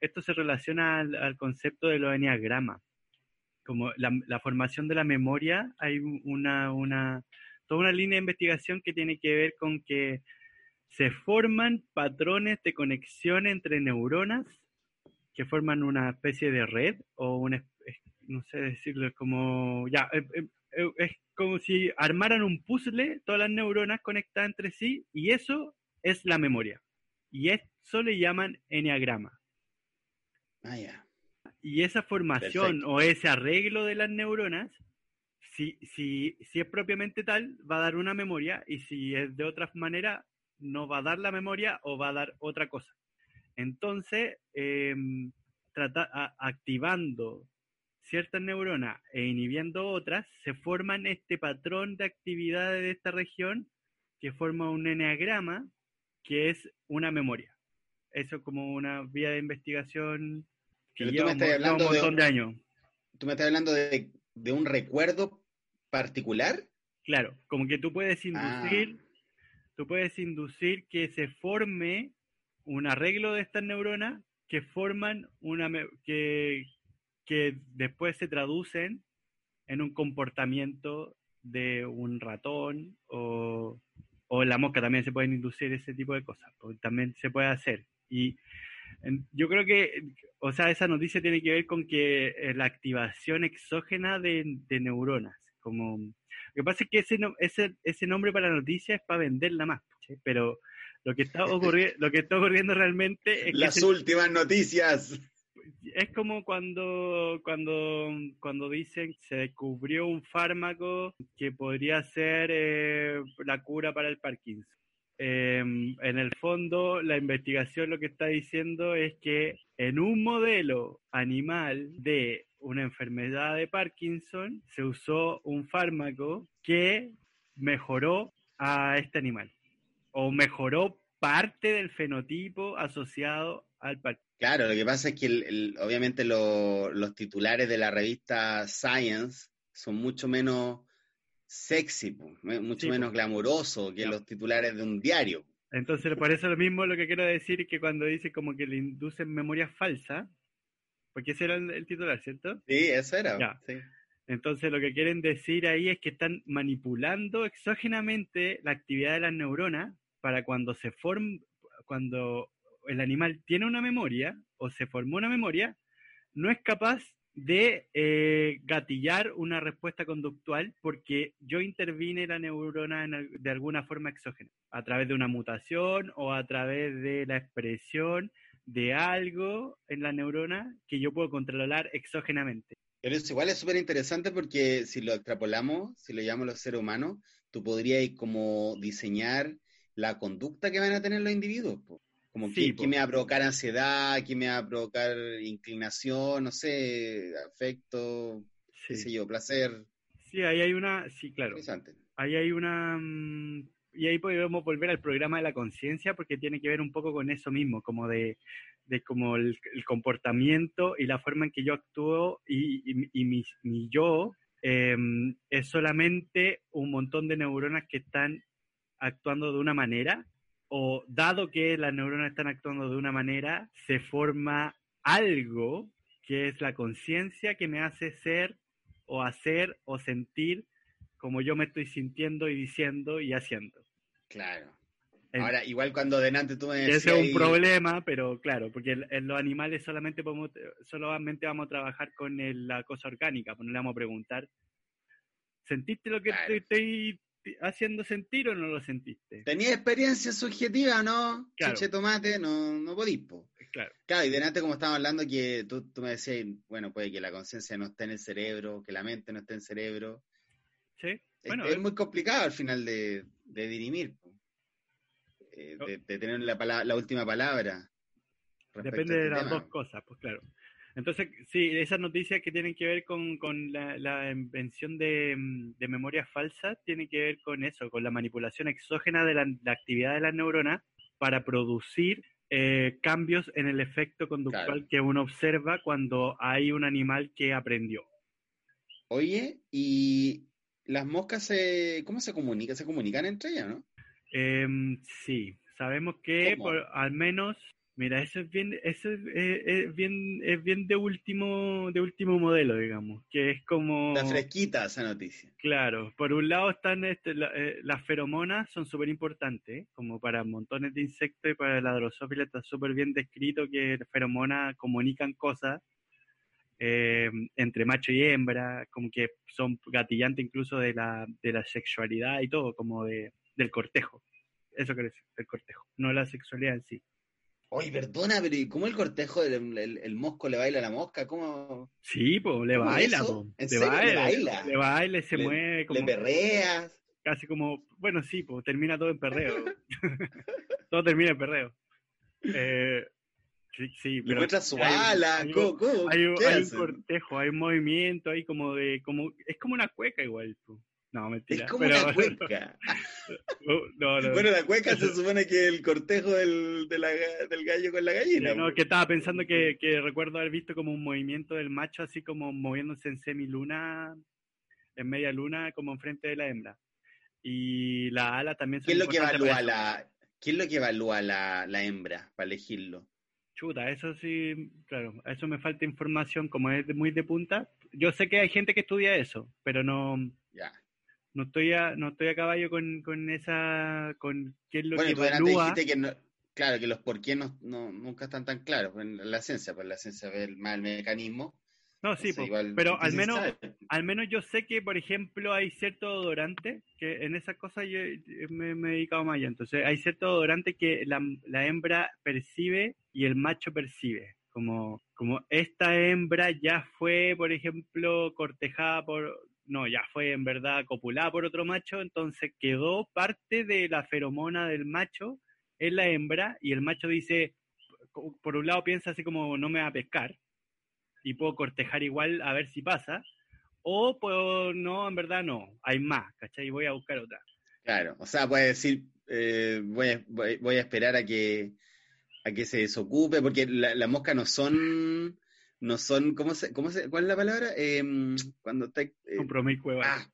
esto se relaciona al, concepto de los enneagramas. Como la, la, formación de la memoria, hay una, una, toda una línea de investigación que tiene que ver con que se forman patrones de conexión entre neuronas que forman una especie de red o una, no sé decirlo, como, ya, eh, eh, eh, es como si armaran un puzzle, todas las neuronas conectadas entre sí, y eso es la memoria. Y eso le llaman enneagrama. Ah, ya. Y esa formación o ese arreglo de las neuronas, si, si, si es propiamente tal, va a dar una memoria, y si es de otra manera, no va a dar la memoria o va a dar otra cosa. Entonces, em, trata, activando ciertas neuronas e inhibiendo otras, se forman este patrón de actividades de esta región que forma un eneagrama que es una memoria. Eso como una vía de investigación que lleva, un, montón de, años. ¿Tú me estás hablando de, un recuerdo particular? Claro, como que tú puedes inducir, ah. tú puedes inducir que se forme un arreglo de estas neuronas que forman una que, que después se traducen en un comportamiento de un ratón o, o la mosca también se pueden inducir ese tipo de cosas, también se puede hacer. Y yo creo que, o sea, esa noticia tiene que ver con que eh, la activación exógena de, neuronas, como... Lo que pasa es que ese, ese, ese nombre para la noticia es para venderla más, pero lo que está [laughs] ocurriendo, lo que está ocurriendo realmente es las últimas noticias. Es como cuando, cuando, cuando dicen se descubrió un fármaco que podría ser eh, la cura para el Parkinson. Em, en el fondo, la investigación lo que está diciendo es que en un modelo animal de una enfermedad de Parkinson se usó un fármaco que mejoró a este animal o mejoró parte del fenotipo asociado al. Claro, lo que pasa es que obviamente los titulares de la revista Science son mucho menos sexy, mucho menos glamuroso que los titulares de un diario. Entonces, por eso lo mismo lo que quiero decir es que cuando dice como que le inducen memoria falsa, porque ese era el, titular, ¿cierto? Sí, eso era. Entonces, lo que quieren decir ahí es que están manipulando exógenamente la actividad de las neuronas para cuando se form, cuando el animal tiene una memoria o se formó una memoria, no es capaz de eh, gatillar una respuesta conductual porque yo intervine la neurona de alguna forma exógena, a través de una mutación o a través de la expresión de algo en la neurona que yo puedo controlar exógenamente. Pero eso igual es súper interesante porque si lo extrapolamos, si lo llamamos los seres humanos, tú podrías como diseñar la conducta que van a tener los individuos. Como que, me va a provocar ansiedad, que me va a provocar inclinación, no sé, afecto, qué sé yo, placer. Sí, ahí hay una, sí, claro. Interesante. Ahí hay una, mm, y ahí podemos volver al programa de la conciencia porque tiene que ver un poco con eso mismo, como de, de como el, comportamiento y la forma en que yo actúo y, y, mi, mi, yo em, es solamente un montón de neuronas que están actuando de una manera o dado que las neuronas están actuando de una manera, se forma algo que es la conciencia que me hace ser o hacer o sentir como yo me estoy sintiendo y diciendo y haciendo. Claro. Ahora, igual cuando delante tú me decías... Ese es un problema, pero claro, porque en, los animales solamente, podemos, solamente vamos a trabajar con la cosa orgánica, pues no le vamos a preguntar, ¿sentiste lo que estoy haciendo sentir o no lo sentiste? Tenía experiencia subjetiva, ¿no? Claro. tomate, no, no podís, Claro. Claro, y delante como estábamos hablando que tú, tú me decías, bueno, puede que la conciencia no esté en el cerebro, que la mente no esté en el cerebro. Sí, bueno. Es, muy complicado al final de, de dirimir, eh, oh. de, tener la, la última palabra. Depende de este las dos cosas, pues claro. Entonces, sí, esas noticias que tienen que ver con, la, invención de, memoria falsa tienen que ver con eso, con la manipulación exógena de la, actividad de las neuronas para producir eh, cambios en el efecto conductual que uno observa cuando hay un animal que aprendió. Oye, ¿y las moscas cómo se comunican? ¿Se comunican entre ellas, no? Em, sí, sabemos que al menos Mira, eso es bien, eso es, bien, es bien de último, de último modelo, digamos, que es como. La fresquita esa noticia. Claro, por un lado están este, eh, las feromonas, son súper importantes, como para montones de insectos y para la drosófila está súper bien descrito que las feromonas comunican cosas eh, entre macho y hembra, como que son gatillantes incluso de la, de la sexualidad y todo, como de, del cortejo. Eso quiere decir, del cortejo, no la sexualidad en sí. Oye, perdona, pero ¿y cómo el cortejo del el, mosco le baila a la mosca? ¿Cómo? Sí, pues le baila, po. ¿En le, baila, le baila. Le baila, se mueve como. Le perreas. Casi como, bueno, sí, pues termina todo en perreo. [laughs] todo termina en perreo. Eh, sí, sí, pero. muestra su ala, hay, ¿cómo? Hay, hay un cortejo, hay un movimiento ahí como de. como Es como una cueca igual, tú. No, mentira. Es como una [laughs] cueca. Bueno, la cueca se supone que el cortejo del, del gallo con la gallina. no, que estaba pensando que, que, recuerdo haber visto como un movimiento del macho así como moviéndose en semiluna, en media luna, como enfrente de la hembra. Y la ala también... ¿Quién es lo que evalúa la, ¿Quién es lo que evalúa la, la hembra para elegirlo? Chuta, eso sí, claro, a eso me falta información, como es muy de punta. Yo sé que hay gente que estudia eso, pero no, ya no estoy a, no estoy a caballo con, con esa, con qué es lo que evalúa. Dijiste que no, claro, que los por qué no, nunca están tan claros en la ciencia, pues la ciencia ve el, más el mecanismo. No, sí, pero al menos, al menos yo sé que, por ejemplo, hay cierto odorante, que en esas cosas yo me, me he dedicado más allá. Entonces, hay cierto odorante que la, la hembra percibe y el macho percibe. Como, como esta hembra ya fue, por ejemplo, cortejada por, no, ya fue en verdad copulada por otro macho, entonces quedó parte de la feromona del macho en la hembra y el macho dice, por un lado piensa así como no me va a pescar y puedo cortejar igual a ver si pasa, o puedo, no, en verdad no, hay más, ¿cachai? Voy a buscar otra. Claro, o sea, puede decir, eh, voy, a, voy, a esperar a que, a que se desocupe, porque las la moscas no son no son, ¿cómo se, cómo se, ¿cuál es la palabra? Eh, cuando está... Eh, ah,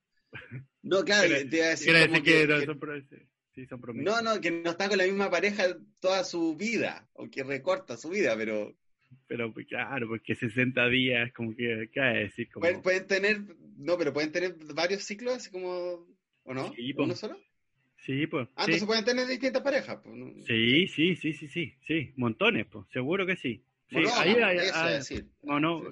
no, claro, te iba a decir, decir que, no, son, sí, son No, no, que no está con la misma pareja toda su vida, o que recorta su vida, pero... Pero pues, claro, porque 60 días, como que, ¿qué decir? Como... Pueden, tener, no, pero pueden tener varios ciclos, así como, ¿o no? Sí, ¿Uno solo? Sí, pues. Ah, entonces pueden tener distintas parejas, pues. Sí, sí, sí, sí, sí, sí, montones, pues, seguro que sí. Sí, ahí hay,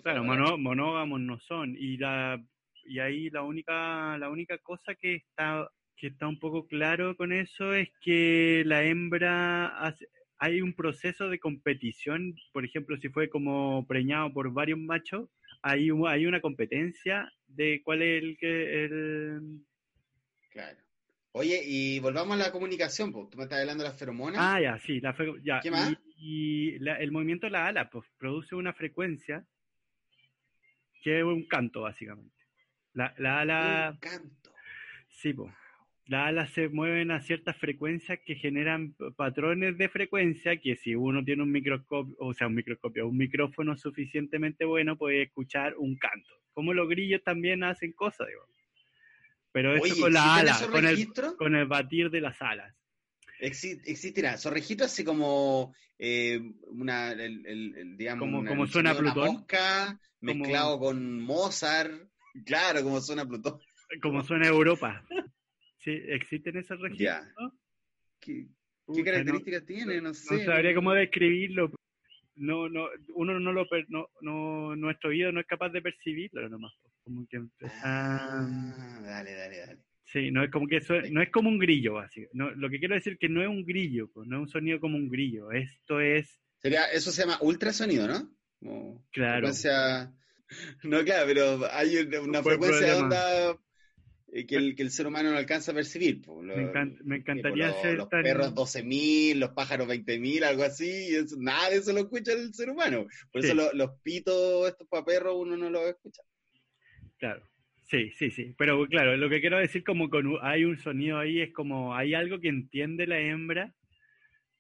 claro, monógamos no son. Y la y ahí la única, la única cosa que está, que está un poco claro con eso es que la hembra hace, hay un proceso de competición, por ejemplo, si fue como preñado por varios machos, hay, hay una competencia de cuál es el que el Claro. Oye, y volvamos a la comunicación, pues. Tú me estás hablando de las feromonas. Ah, ya, sí, la ya. ¿Qué más? Y, el movimiento de la ala, pues, produce una frecuencia que es un canto, básicamente. La, la ala. Un canto. Sí, pues. Las alas se mueven a ciertas frecuencias que generan patrones de frecuencia que si uno tiene un microscopio, o sea, un microscopio, un micrófono suficientemente bueno, puede escuchar un canto. Como los grillos también hacen cosas, digo. Pero eso con la ala, con el, con el, batir de las alas. Existirá, esos registros así como eh, una, el, digamos, como, como suena Plutón. Mosca, mezclado con Mozart, claro, como suena Plutón. Como suena Europa. Sí, existen esos registros. ¿Qué, características tiene? No sé. No sabría cómo describirlo. No, no, uno no lo, no, no, nuestro oído no es capaz de percibirlo nomás. Como que ah, dale, dale, dale. Sí, no es como que eso, no es como un grillo. No, lo que quiero decir que no es un grillo, no es un sonido como un grillo. Esto es. Sería, eso se llama ultrasonido, ¿no? claro. Frecuencia... [laughs] No, claro, pero hay una frecuencia de onda eh, que el, que el ser humano no alcanza a percibir. me, encantaría los, ser los perros 12.000, los pájaros 20.000, algo así, y nada de eso lo escucha el ser humano. Por eso los pitos estos para perros uno no los escucha. Claro. Sí, sí, sí. Pero claro, lo que quiero decir como con hay un sonido ahí es como hay algo que entiende la hembra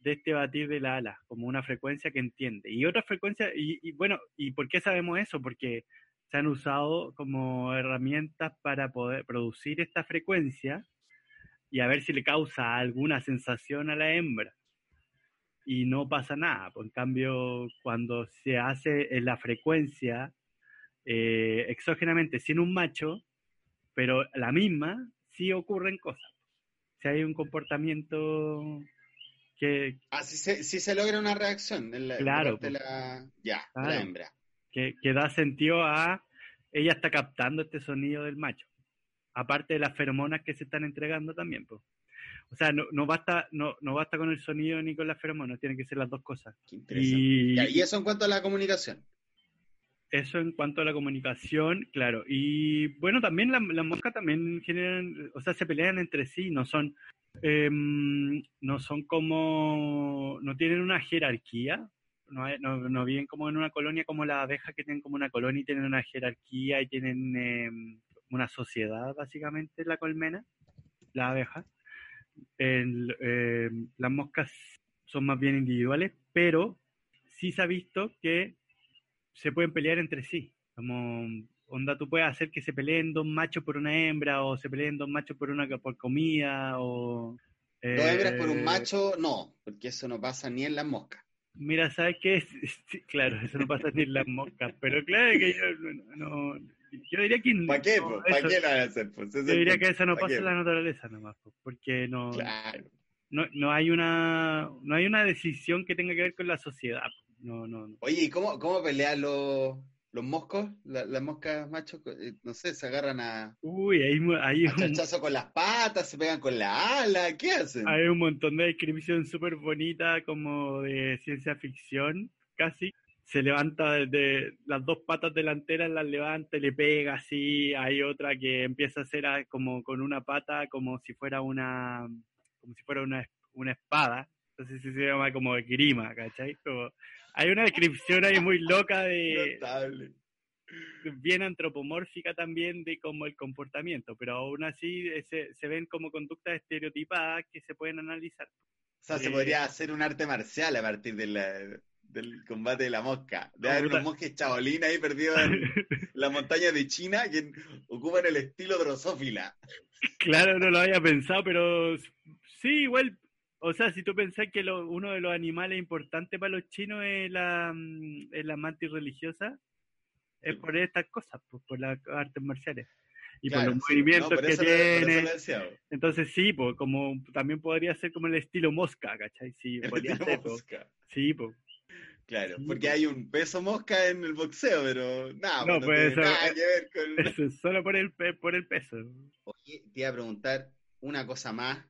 de este batir de la ala, como una frecuencia que entiende. Y otra frecuencia, y, bueno, ¿y por qué sabemos eso? Porque se han usado como herramientas para poder producir esta frecuencia y a ver si le causa alguna sensación a la hembra. Y no pasa nada. En cambio, cuando se hace la frecuencia eh, exógenamente sin un macho, pero la misma, sí ocurren cosas. Si hay un comportamiento que... Ah, si se, se logra una reacción la, claro, de la, ya, la hembra. Que, que, da sentido a... Ella está captando este sonido del macho. Aparte de las feromonas que se están entregando también, pues. O sea, no, no, basta, no, no basta con el sonido ni con las feromonas, tienen que ser las dos cosas. Y... y eso en cuanto a la comunicación. Eso en cuanto a la comunicación, claro. Y bueno, también las la moscas también generan, o sea, se pelean entre sí, no son, em, no son como, no tienen una jerarquía, no, no, no, viven como en una colonia como las abejas que tienen como una colonia y tienen una jerarquía y tienen em, una sociedad básicamente la colmena, las abejas. Em, las moscas son más bien individuales, pero sí se ha visto que se pueden pelear entre sí. Como, onda, tú puedes hacer que se peleen dos machos por una hembra, o se peleen dos machos por una por comida, o... dos hembras por un eh, macho, no, porque eso no pasa ni en las moscas. Mira, ¿sabes qué? [laughs] claro, eso no pasa ni en las moscas, pero claro que yo no... yo diría que ¿Para qué? ¿Para qué lo van a hacer? yo diría que eso no pasa en la naturaleza nomás, porque no... Claro. no, no, hay una, no hay una decisión que tenga que ver con la sociedad. No, no, Oye, ¿y cómo, cómo pelean los, los moscos? las moscas machos, eh, no sé, se agarran a. Uy, hay, hay un. con las patas, se pegan con la ala, ¿qué hacen? Hay un montón de descripción súper bonita, como de ciencia ficción, casi. Se levanta desde las dos patas delanteras, las levanta y le pega así. Hay otra que empieza a hacer como con una pata, como si fuera una como si fuera una, una espada. Entonces se llama como grima, ¿cachai? Hay una descripción ahí muy loca de... Bien antropomórfica también de como el comportamiento, pero aún así se, se ven como conductas estereotipadas que se pueden analizar. O sea, se podría eh, hacer un arte marcial a partir de la, del combate de la mosca. De haber unos mosques chabolín ahí perdidos en [laughs] la montaña de China que ocupan el estilo drosófila. Claro, no lo había pensado, pero Sí, igual, o sea, si tú pensás que uno de los animales importantes para los chinos es la, mm, es la mantis religiosa, es por estas cosas, pues, por las artes marciales y por los movimientos que tiene. Entonces sí, pues como también podría ser como el estilo mosca, ¿cachai? Sí, podría ser. Mosca. Sí, pues. Claro, porque hay un peso mosca en el boxeo, pero nada, no, pues, tiene nada que ver con... [laughs] Eso, solo por el, por el peso. Oye, te iba a preguntar una cosa más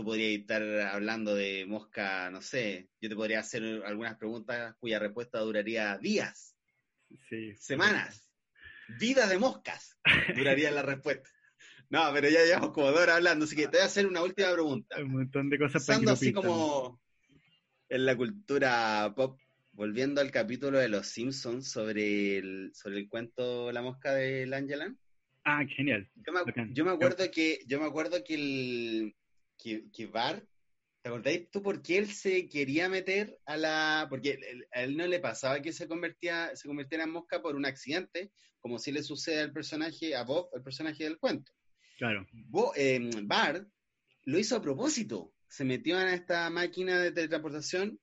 tú podrías estar hablando de mosca, no sé, yo te podría hacer algunas preguntas cuya respuesta duraría días, semanas, vidas de moscas, duraría la respuesta. [laughs] No, pero ya llevamos como dos horas hablando, así que te voy a hacer una última pregunta. Un montón de cosas Pensando así como en la cultura pop, volviendo al capítulo de Los Simpsons sobre el, sobre el cuento La mosca de Langeland. Ah, genial. Yo me, acuerdo que, yo me acuerdo que el, que, Bart, ¿te acordáis tú por qué él se quería meter a la... porque a él no le pasaba que se convertía, se convirtiera en mosca por un accidente, como si le sucede al personaje, a Bob, el personaje del cuento. Claro. Em, Bart lo hizo a propósito, se metió en esta máquina de teletransportación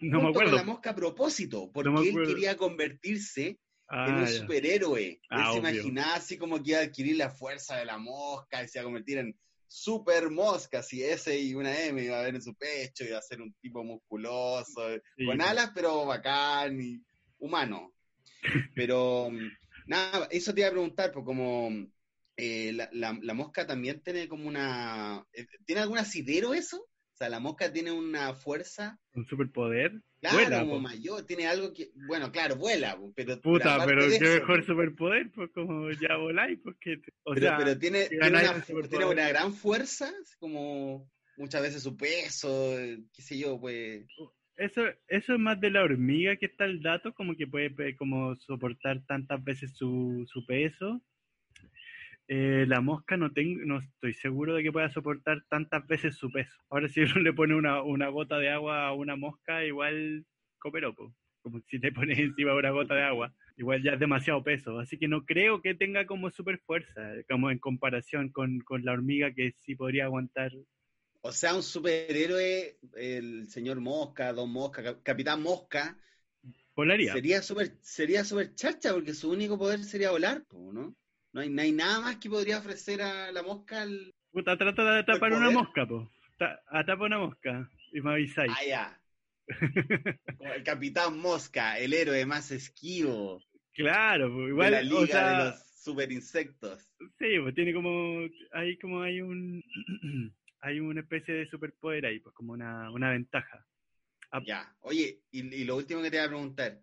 no me acuerdo. con la mosca a propósito, porque él quería convertirse en un ah, superhéroe. él ah, se imaginaba así como que iba a adquirir la fuerza de la mosca y se iba a convertir en super mosca, si S y una M iba a ver en su pecho, iba a ser un tipo musculoso, con alas, pero bacán y humano. [laughs] Pero nada, eso te iba a preguntar, pues como eh, la, mosca también tiene como una... Eh, ¿Tiene algún asidero eso? O sea, la mosca tiene una fuerza. ¿Un superpoder? Claro, como mayor, tiene algo que. Bueno, claro, vuela, pero. Puta, pero, qué mejor superpoder, pues como ya voláis, porque. O pero, sea, pero tiene, tiene, una, tiene, una, gran fuerza, como muchas veces su peso, qué sé yo, pues. Eso, eso es más de la hormiga que está el dato, como que puede como soportar tantas veces su, su peso eh, la mosca no tengo, no estoy seguro de que pueda soportar tantas veces su peso. Ahora si uno le pone una, una gota de agua a una mosca, igual coperopo, como si le pones encima una gota de agua. Igual ya es demasiado peso, así que no creo que tenga como super fuerza, como en comparación con, con la hormiga que sí podría aguantar. O sea, un superhéroe, el señor Mosca, Don Mosca, Capitán Mosca, volaría. Sería súper sería super chacha porque su único poder sería volar, ¿no? No hay, nada más que podría ofrecer a la mosca al... Puta, trata de atrapar una mosca, po. Atrapa una mosca y me avisáis. Ah, ya. [laughs] Como el capitán mosca, el héroe más esquivo. Claro, pues igual. De la liga de los super insectos. Sí, pues tiene como. Hay como hay un. [clears throat] hay una especie de superpoder ahí, pues como una, una ventaja. Ah, ya, oye, y, y, lo último que te voy a preguntar.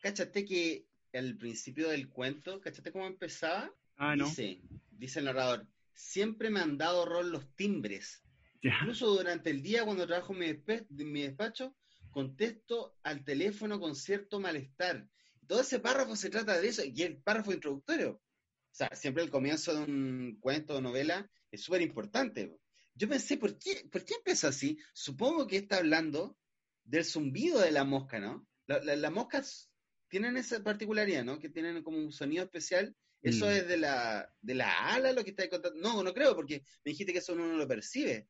¿Cachaste que el principio del cuento, ¿cachaste cómo empezaba? Ah, no. Dice, dice el narrador, siempre me han dado rol los timbres. Incluso durante el día cuando trabajo en mi, despacho, contesto al teléfono con cierto malestar. Todo ese párrafo se trata de eso, y el párrafo introductorio. O sea, siempre el comienzo de un cuento o novela es súper importante. Yo pensé, ¿por qué, ¿por qué empezó así? Supongo que está hablando del zumbido de la mosca, ¿no? Las moscas tienen esa particularidad, ¿no? Que tienen como un sonido especial. ¿Eso mm. es de la, de la ala lo que estáis contando? No, no creo, porque me dijiste que eso uno no lo percibe.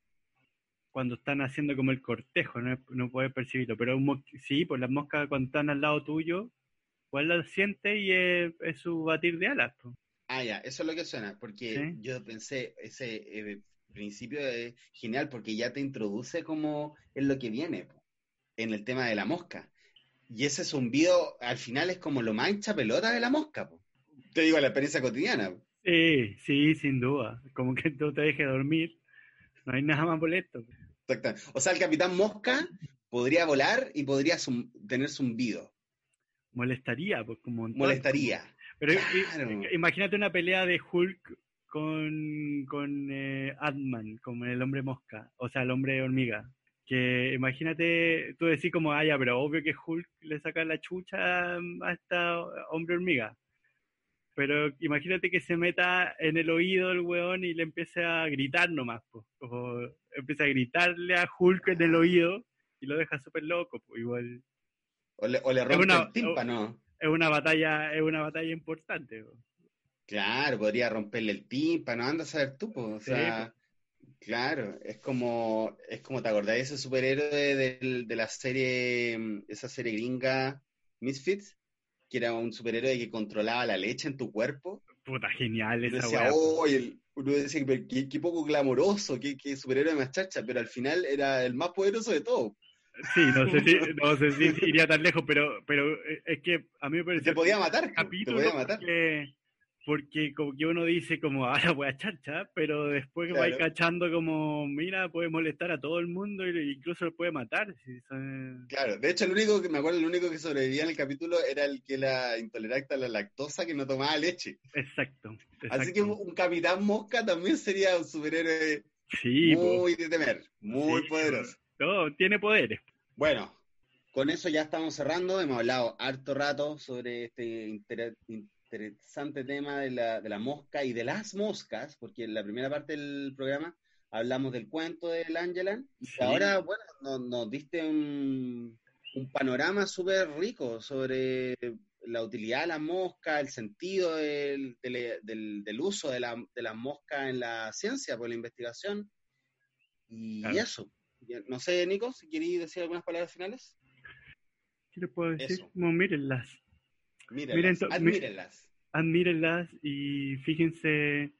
Cuando están haciendo como el cortejo, no, no puedes percibirlo. Pero sí, pues las moscas cuando están al lado tuyo, igual lo siente y es, su batir de alas. Ah, ya, eso es lo que suena, porque yo pensé, ese, eh, principio es genial porque ya te introduce como en lo que viene, en el tema de la mosca. Y ese zumbido al final es como lo mancha pelota de la mosca. Te digo la experiencia cotidiana. Sí, sí, sin duda. Como que tú te dejes dormir. No hay nada más molesto. Exacto. O sea, el capitán mosca podría volar y podría tener zumbido. Molestaría, pues como... Molestaría. Pero imagínate una pelea de Hulk con, con eh, Ant-Man, como el hombre mosca, o sea, el hombre hormiga. Que imagínate, tú decís como, ah, ya, pero obvio que Hulk le saca la chucha a esta hombre hormiga. Pero imagínate que se meta en el oído el weón y le empiece a gritar nomás, pues. O empieza a gritarle a Hulk en el oído y lo deja súper loco, pues igual. O le, o le rompe el tímpano. Es una batalla, es una batalla importante. Claro, podría romperle el tímpano, anda a saber tú, pues, o sea, claro, es como, es como te acordás de ese superhéroe de, de, la serie, esa serie gringa Misfits, que era un superhéroe que controlaba la leche en tu cuerpo. Puta, genial esa decía, uno decía, qué, qué poco glamoroso, qué, qué superhéroe más chacha, pero al final era el más poderoso de todos. Sí, no sé si, [laughs] no sé si iría tan lejos, pero, pero es que a mí me parece... Te podía matar, te podía matar. Que, porque como que uno dice como ahora voy a charcha, pero después que va cachando como, mira, puede molestar a todo el mundo e incluso lo puede matar. Claro, de hecho el único que me acuerdo, el único que sobrevivía en el capítulo era el que era intolerante a la lactosa que no tomaba leche. Exacto. Así que un capitán mosca también sería un superhéroe muy de temer, muy poderoso. No, tiene poderes. Bueno, con eso ya estamos cerrando. Hemos hablado harto rato sobre este interés interesante tema de la, de la mosca y de las moscas, porque en la primera parte del programa hablamos del cuento del Angelan, y ahora, bueno, nos, diste un, un panorama súper rico sobre la utilidad de la mosca, el sentido del, del, uso de la, de la mosca en la ciencia, por la investigación, y eso. No sé, Nico, si queréis decir algunas palabras finales. ¿Qué le puedo decir? Como mírenlas. Mírenlas, admírenlas. Admírenlas y fíjense,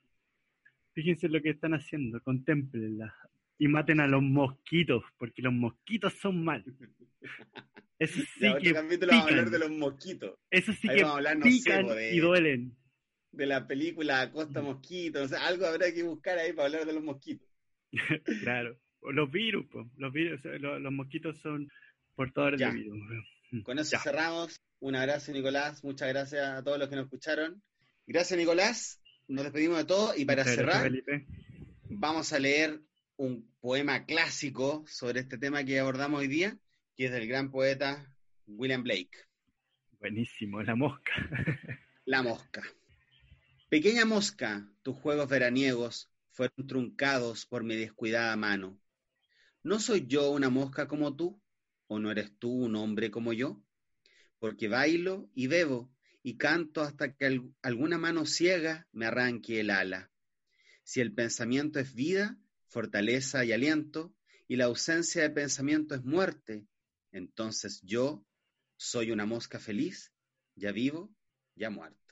fíjense lo que están haciendo, contemplenlas y maten a los mosquitos, porque los mosquitos son malos. Eso [laughs] sí que capítulo vamos a hablar de los mosquitos. Eso sí que pican y duelen. De la película Costa Mosquito, o sea, algo habrá que buscar ahí para hablar de los mosquitos. [laughs] claro, los virus, los virus, los, mosquitos son portadores de virus. Con eso cerramos. Un abrazo, Nicolás. Muchas gracias a todos los que nos escucharon. Gracias, Nicolás. Nos despedimos de todo. Y para cerrar, vamos a leer un poema clásico sobre este tema que abordamos hoy día, que es del gran poeta William Blake. Buenísimo, la mosca. [laughs] la mosca. Pequeña mosca, tus juegos veraniegos fueron truncados por mi descuidada mano. ¿No soy yo una mosca como tú? ¿O no eres tú un hombre como yo? Porque bailo y bebo y canto hasta que alguna mano ciega me arranque el ala. Si el pensamiento es vida, fortaleza y aliento, y la ausencia de pensamiento es muerte, entonces yo soy una mosca feliz, ya vivo, ya muerto.